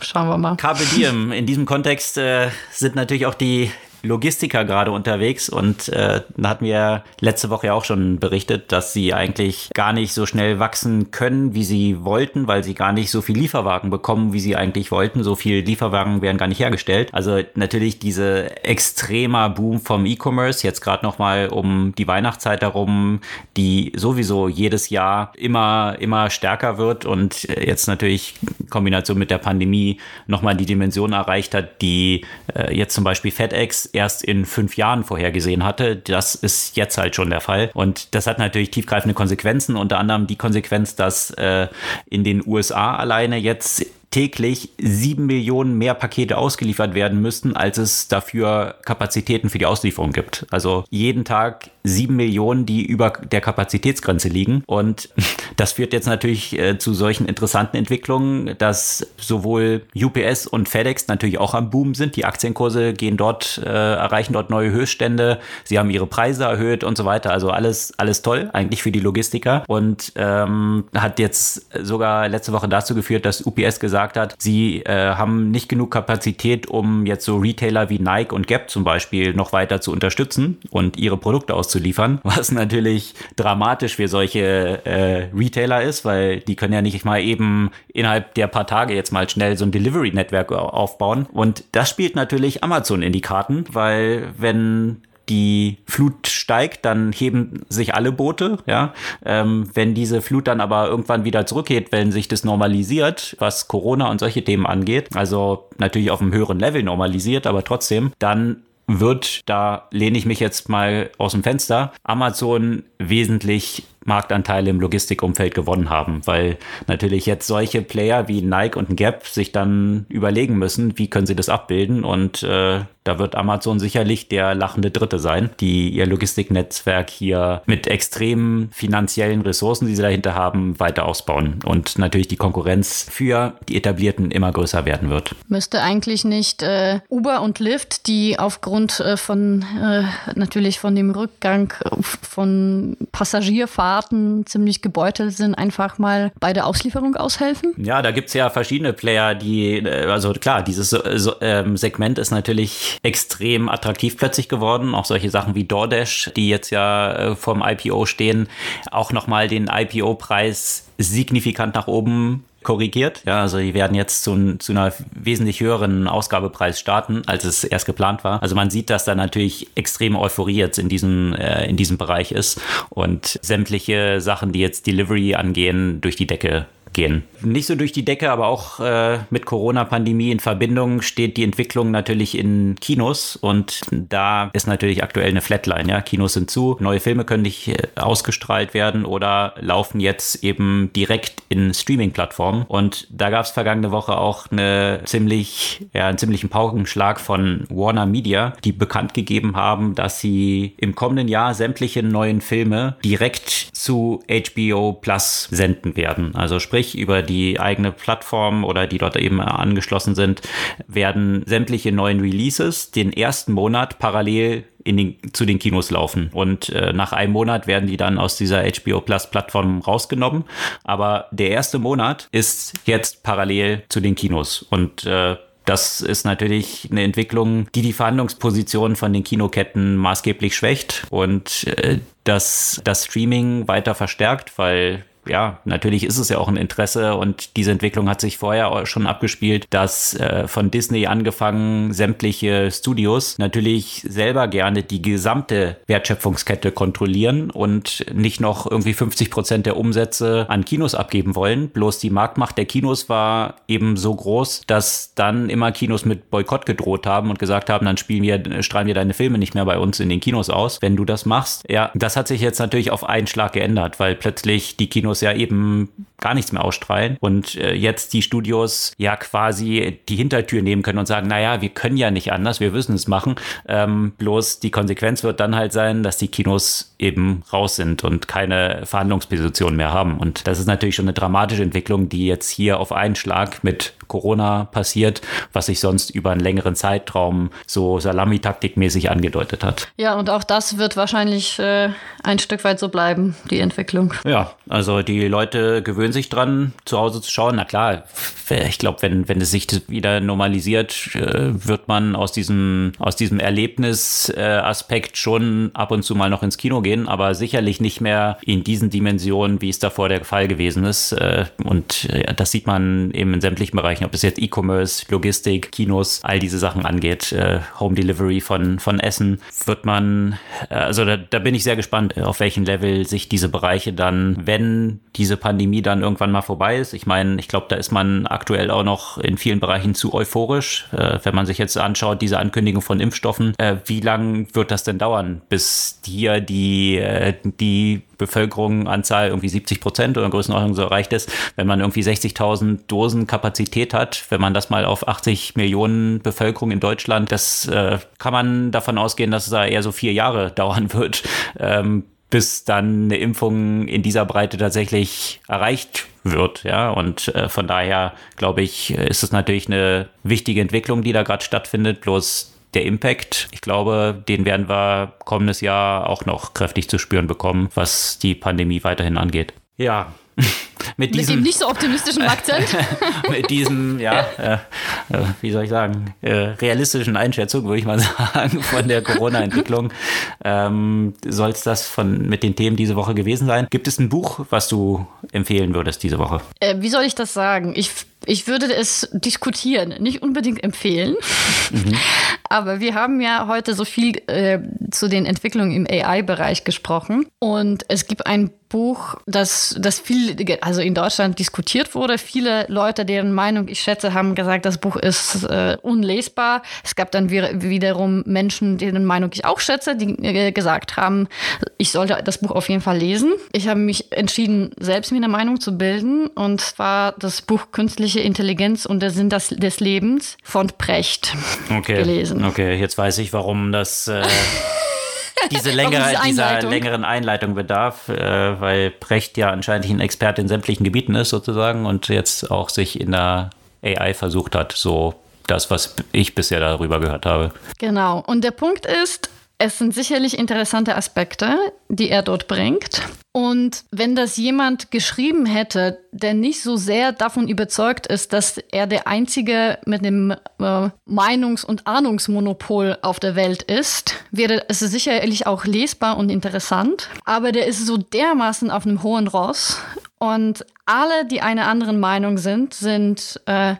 Speaker 3: Schauen wir mal.
Speaker 1: Carpe Diem. In diesem Kontext äh, sind natürlich auch die Logistiker gerade unterwegs und äh, hatten wir letzte Woche ja auch schon berichtet, dass sie eigentlich gar nicht so schnell wachsen können, wie sie wollten, weil sie gar nicht so viel Lieferwagen bekommen, wie sie eigentlich wollten. So viel Lieferwagen werden gar nicht hergestellt. Also natürlich diese extremer Boom vom E-Commerce, jetzt gerade nochmal um die Weihnachtszeit herum, die sowieso jedes Jahr immer, immer stärker wird und jetzt natürlich in Kombination mit der Pandemie nochmal die Dimension erreicht hat, die äh, jetzt zum Beispiel FedEx erst in fünf Jahren vorhergesehen hatte. Das ist jetzt halt schon der Fall. Und das hat natürlich tiefgreifende Konsequenzen, unter anderem die Konsequenz, dass äh, in den USA alleine jetzt täglich sieben Millionen mehr Pakete ausgeliefert werden müssten, als es dafür Kapazitäten für die Auslieferung gibt. Also jeden Tag sieben Millionen, die über der Kapazitätsgrenze liegen. Und das führt jetzt natürlich äh, zu solchen interessanten Entwicklungen, dass sowohl UPS und FedEx natürlich auch am Boom sind. Die Aktienkurse gehen dort, äh, erreichen dort neue Höchststände. Sie haben ihre Preise erhöht und so weiter. Also alles, alles toll, eigentlich für die Logistiker. Und ähm, hat jetzt sogar letzte Woche dazu geführt, dass UPS gesagt hat, sie äh, haben nicht genug Kapazität, um jetzt so Retailer wie Nike und Gap zum Beispiel noch weiter zu unterstützen und ihre Produkte aus auszuliefern, was natürlich dramatisch für solche äh, Retailer ist, weil die können ja nicht mal eben innerhalb der paar Tage jetzt mal schnell so ein Delivery-Netzwerk aufbauen. Und das spielt natürlich Amazon in die Karten, weil wenn die Flut steigt, dann heben sich alle Boote. Ja, ähm, wenn diese Flut dann aber irgendwann wieder zurückgeht, wenn sich das normalisiert, was Corona und solche Themen angeht, also natürlich auf einem höheren Level normalisiert, aber trotzdem, dann wird, da lehne ich mich jetzt mal aus dem Fenster, Amazon wesentlich Marktanteile im Logistikumfeld gewonnen haben, weil natürlich jetzt solche Player wie Nike und Gap sich dann überlegen müssen, wie können sie das abbilden und äh, da wird Amazon sicherlich der lachende Dritte sein, die ihr Logistiknetzwerk hier mit extremen finanziellen Ressourcen, die sie dahinter haben, weiter ausbauen und natürlich die Konkurrenz für die etablierten immer größer werden wird.
Speaker 3: Müsste eigentlich nicht äh, Uber und Lyft, die aufgrund äh, von äh, natürlich von dem Rückgang von Passagierfahrten ziemlich gebeutelt sind, einfach mal bei der Auslieferung aushelfen?
Speaker 1: Ja, da gibt es ja verschiedene Player, die, äh, also klar, dieses so, ähm, Segment ist natürlich extrem attraktiv plötzlich geworden. Auch solche Sachen wie DoorDash, die jetzt ja äh, vorm IPO stehen, auch nochmal den IPO-Preis signifikant nach oben korrigiert. Ja, also die werden jetzt zu, zu einer wesentlich höheren Ausgabepreis starten, als es erst geplant war. Also man sieht, dass da natürlich extreme Euphorie jetzt in diesem, äh, in diesem Bereich ist und sämtliche Sachen, die jetzt Delivery angehen, durch die Decke gehen. Nicht so durch die Decke, aber auch äh, mit Corona-Pandemie in Verbindung steht die Entwicklung natürlich in Kinos und da ist natürlich aktuell eine Flatline. Ja? Kinos sind zu, neue Filme können nicht äh, ausgestrahlt werden oder laufen jetzt eben direkt in Streaming-Plattformen und da gab es vergangene Woche auch eine ziemlich, ja, einen ziemlichen Paukenschlag von Warner Media, die bekannt gegeben haben, dass sie im kommenden Jahr sämtliche neuen Filme direkt zu HBO Plus senden werden. Also sprich über die eigene Plattform oder die dort eben angeschlossen sind, werden sämtliche neuen Releases den ersten Monat parallel in den, zu den Kinos laufen. Und äh, nach einem Monat werden die dann aus dieser HBO Plus Plattform rausgenommen. Aber der erste Monat ist jetzt parallel zu den Kinos. Und äh, das ist natürlich eine Entwicklung, die die Verhandlungsposition von den Kinoketten maßgeblich schwächt und äh, das, das Streaming weiter verstärkt, weil ja, natürlich ist es ja auch ein Interesse und diese Entwicklung hat sich vorher schon abgespielt, dass äh, von Disney angefangen sämtliche Studios natürlich selber gerne die gesamte Wertschöpfungskette kontrollieren und nicht noch irgendwie 50 Prozent der Umsätze an Kinos abgeben wollen. Bloß die Marktmacht der Kinos war eben so groß, dass dann immer Kinos mit Boykott gedroht haben und gesagt haben, dann spielen wir, strahlen wir deine Filme nicht mehr bei uns in den Kinos aus, wenn du das machst. Ja, das hat sich jetzt natürlich auf einen Schlag geändert, weil plötzlich die Kinos ja eben gar nichts mehr ausstrahlen und äh, jetzt die Studios ja quasi die Hintertür nehmen können und sagen, naja, wir können ja nicht anders, wir müssen es machen. Ähm, bloß die Konsequenz wird dann halt sein, dass die Kinos eben raus sind und keine Verhandlungsposition mehr haben. Und das ist natürlich schon eine dramatische Entwicklung, die jetzt hier auf einen Schlag mit Corona passiert, was sich sonst über einen längeren Zeitraum so Salamitaktikmäßig angedeutet hat.
Speaker 3: Ja, und auch das wird wahrscheinlich äh, ein Stück weit so bleiben, die Entwicklung.
Speaker 1: Ja, also die Leute gewöhnen sich dran, zu Hause zu schauen. Na klar, ich glaube, wenn, wenn es sich wieder normalisiert, äh, wird man aus diesem, aus diesem Erlebnisaspekt schon ab und zu mal noch ins Kino gehen, aber sicherlich nicht mehr in diesen Dimensionen, wie es davor der Fall gewesen ist. Äh, und das sieht man eben in sämtlichen Bereichen, ob es jetzt E-Commerce, Logistik, Kinos, all diese Sachen angeht, äh, Home Delivery von, von Essen, wird man, also da, da bin ich sehr gespannt, auf welchem Level sich diese Bereiche dann, wenn diese Pandemie dann irgendwann mal vorbei ist. Ich meine, ich glaube, da ist man aktuell auch noch in vielen Bereichen zu euphorisch. Äh, wenn man sich jetzt anschaut, diese Ankündigung von Impfstoffen, äh, wie lang wird das denn dauern, bis hier die, äh, die Bevölkerungsanzahl irgendwie 70 Prozent oder Größenordnung so erreicht ist, wenn man irgendwie 60.000 Dosen Kapazität hat, wenn man das mal auf 80 Millionen Bevölkerung in Deutschland, das äh, kann man davon ausgehen, dass es da eher so vier Jahre dauern wird, ähm, bis dann eine Impfung in dieser Breite tatsächlich erreicht wird. Ja, und äh, von daher glaube ich, ist es natürlich eine wichtige Entwicklung, die da gerade stattfindet. Bloß der Impact, ich glaube, den werden wir kommendes Jahr auch noch kräftig zu spüren bekommen, was die Pandemie weiterhin angeht. Ja,
Speaker 3: mit, diesem, mit dem nicht so optimistischen Akzent.
Speaker 1: mit diesem, ja, äh, äh, wie soll ich sagen, äh, realistischen Einschätzung, würde ich mal sagen, von der Corona-Entwicklung, ähm, soll es das von, mit den Themen diese Woche gewesen sein. Gibt es ein Buch, was du empfehlen würdest diese Woche?
Speaker 3: Äh, wie soll ich das sagen? Ich, ich würde es diskutieren, nicht unbedingt empfehlen. Mhm. Aber wir haben ja heute so viel äh, zu den Entwicklungen im AI-Bereich gesprochen. Und es gibt ein Buch, das, das viel, also in Deutschland diskutiert wurde. Viele Leute, deren Meinung ich schätze, haben gesagt, das Buch ist äh, unlesbar. Es gab dann wiederum Menschen, deren Meinung ich auch schätze, die äh, gesagt haben, ich sollte das Buch auf jeden Fall lesen. Ich habe mich entschieden, selbst mir eine Meinung zu bilden. Und zwar das Buch Künstliche Intelligenz und der Sinn des, des Lebens von Precht
Speaker 1: okay.
Speaker 3: gelesen.
Speaker 1: Okay, jetzt weiß ich, warum das. Äh diese längere, dieser längeren Einleitung bedarf, äh, weil Precht ja anscheinend ein Experte in sämtlichen Gebieten ist sozusagen und jetzt auch sich in der AI versucht hat, so das, was ich bisher darüber gehört habe.
Speaker 3: Genau. Und der Punkt ist, es sind sicherlich interessante Aspekte, die er dort bringt. Und wenn das jemand geschrieben hätte, der nicht so sehr davon überzeugt ist, dass er der Einzige mit dem äh, Meinungs- und Ahnungsmonopol auf der Welt ist, wäre es sicherlich auch lesbar und interessant. Aber der ist so dermaßen auf einem hohen Ross und alle, die einer anderen Meinung sind, sind äh,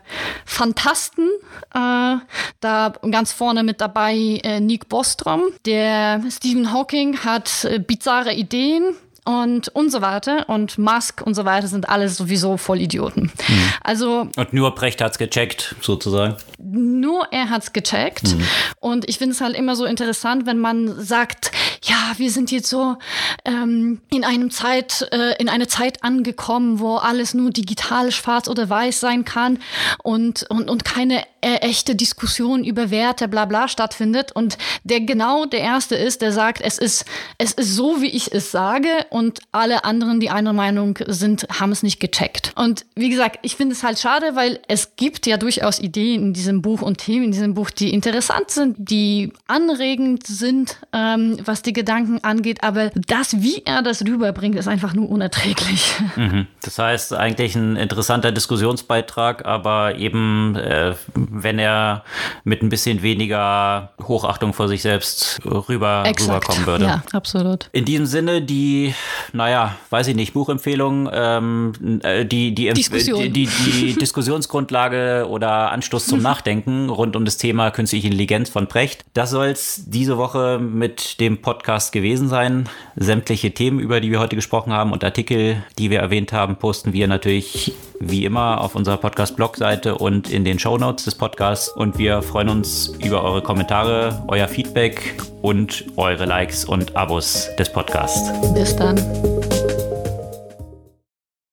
Speaker 3: Fantasten. Äh, da ganz vorne mit dabei äh, Nick Bostrom. Der Stephen Hawking hat äh, bizarre Ideen und und so weiter und Musk und so weiter sind alles sowieso Vollidioten. Mhm. Also
Speaker 1: und nur Brecht hat's gecheckt sozusagen.
Speaker 3: Nur er hat's gecheckt mhm. und ich finde es halt immer so interessant, wenn man sagt, ja, wir sind jetzt so ähm, in einem Zeit äh, in eine Zeit angekommen, wo alles nur digital schwarz oder weiß sein kann und und und keine äh, echte Diskussion über Werte bla bla stattfindet und der genau der erste ist, der sagt, es ist es ist so, wie ich es sage und alle anderen, die einer Meinung sind, haben es nicht gecheckt. Und wie gesagt, ich finde es halt schade, weil es gibt ja durchaus Ideen in diesem Buch und Themen in diesem Buch, die interessant sind, die anregend sind, ähm, was die Gedanken angeht, aber das, wie er das rüberbringt, ist einfach nur unerträglich.
Speaker 1: Mhm. Das heißt, eigentlich ein interessanter Diskussionsbeitrag, aber eben, äh, wenn er mit ein bisschen weniger Hochachtung vor sich selbst rüber, rüberkommen würde.
Speaker 3: Ja, absolut.
Speaker 1: In diesem Sinne, die naja, weiß ich nicht, Buchempfehlung, ähm, äh, die, die,
Speaker 3: Diskussion.
Speaker 1: die, die, die Diskussionsgrundlage oder Anstoß zum Nachdenken rund um das Thema künstliche Intelligenz von Precht. Das soll es diese Woche mit dem Podcast gewesen sein. Sämtliche Themen, über die wir heute gesprochen haben und Artikel, die wir erwähnt haben, posten wir natürlich wie immer auf unserer Podcast-Blog-Seite und in den Show Notes des Podcasts. Und wir freuen uns über eure Kommentare, euer Feedback und eure Likes und Abos des Podcasts.
Speaker 3: Bis dann.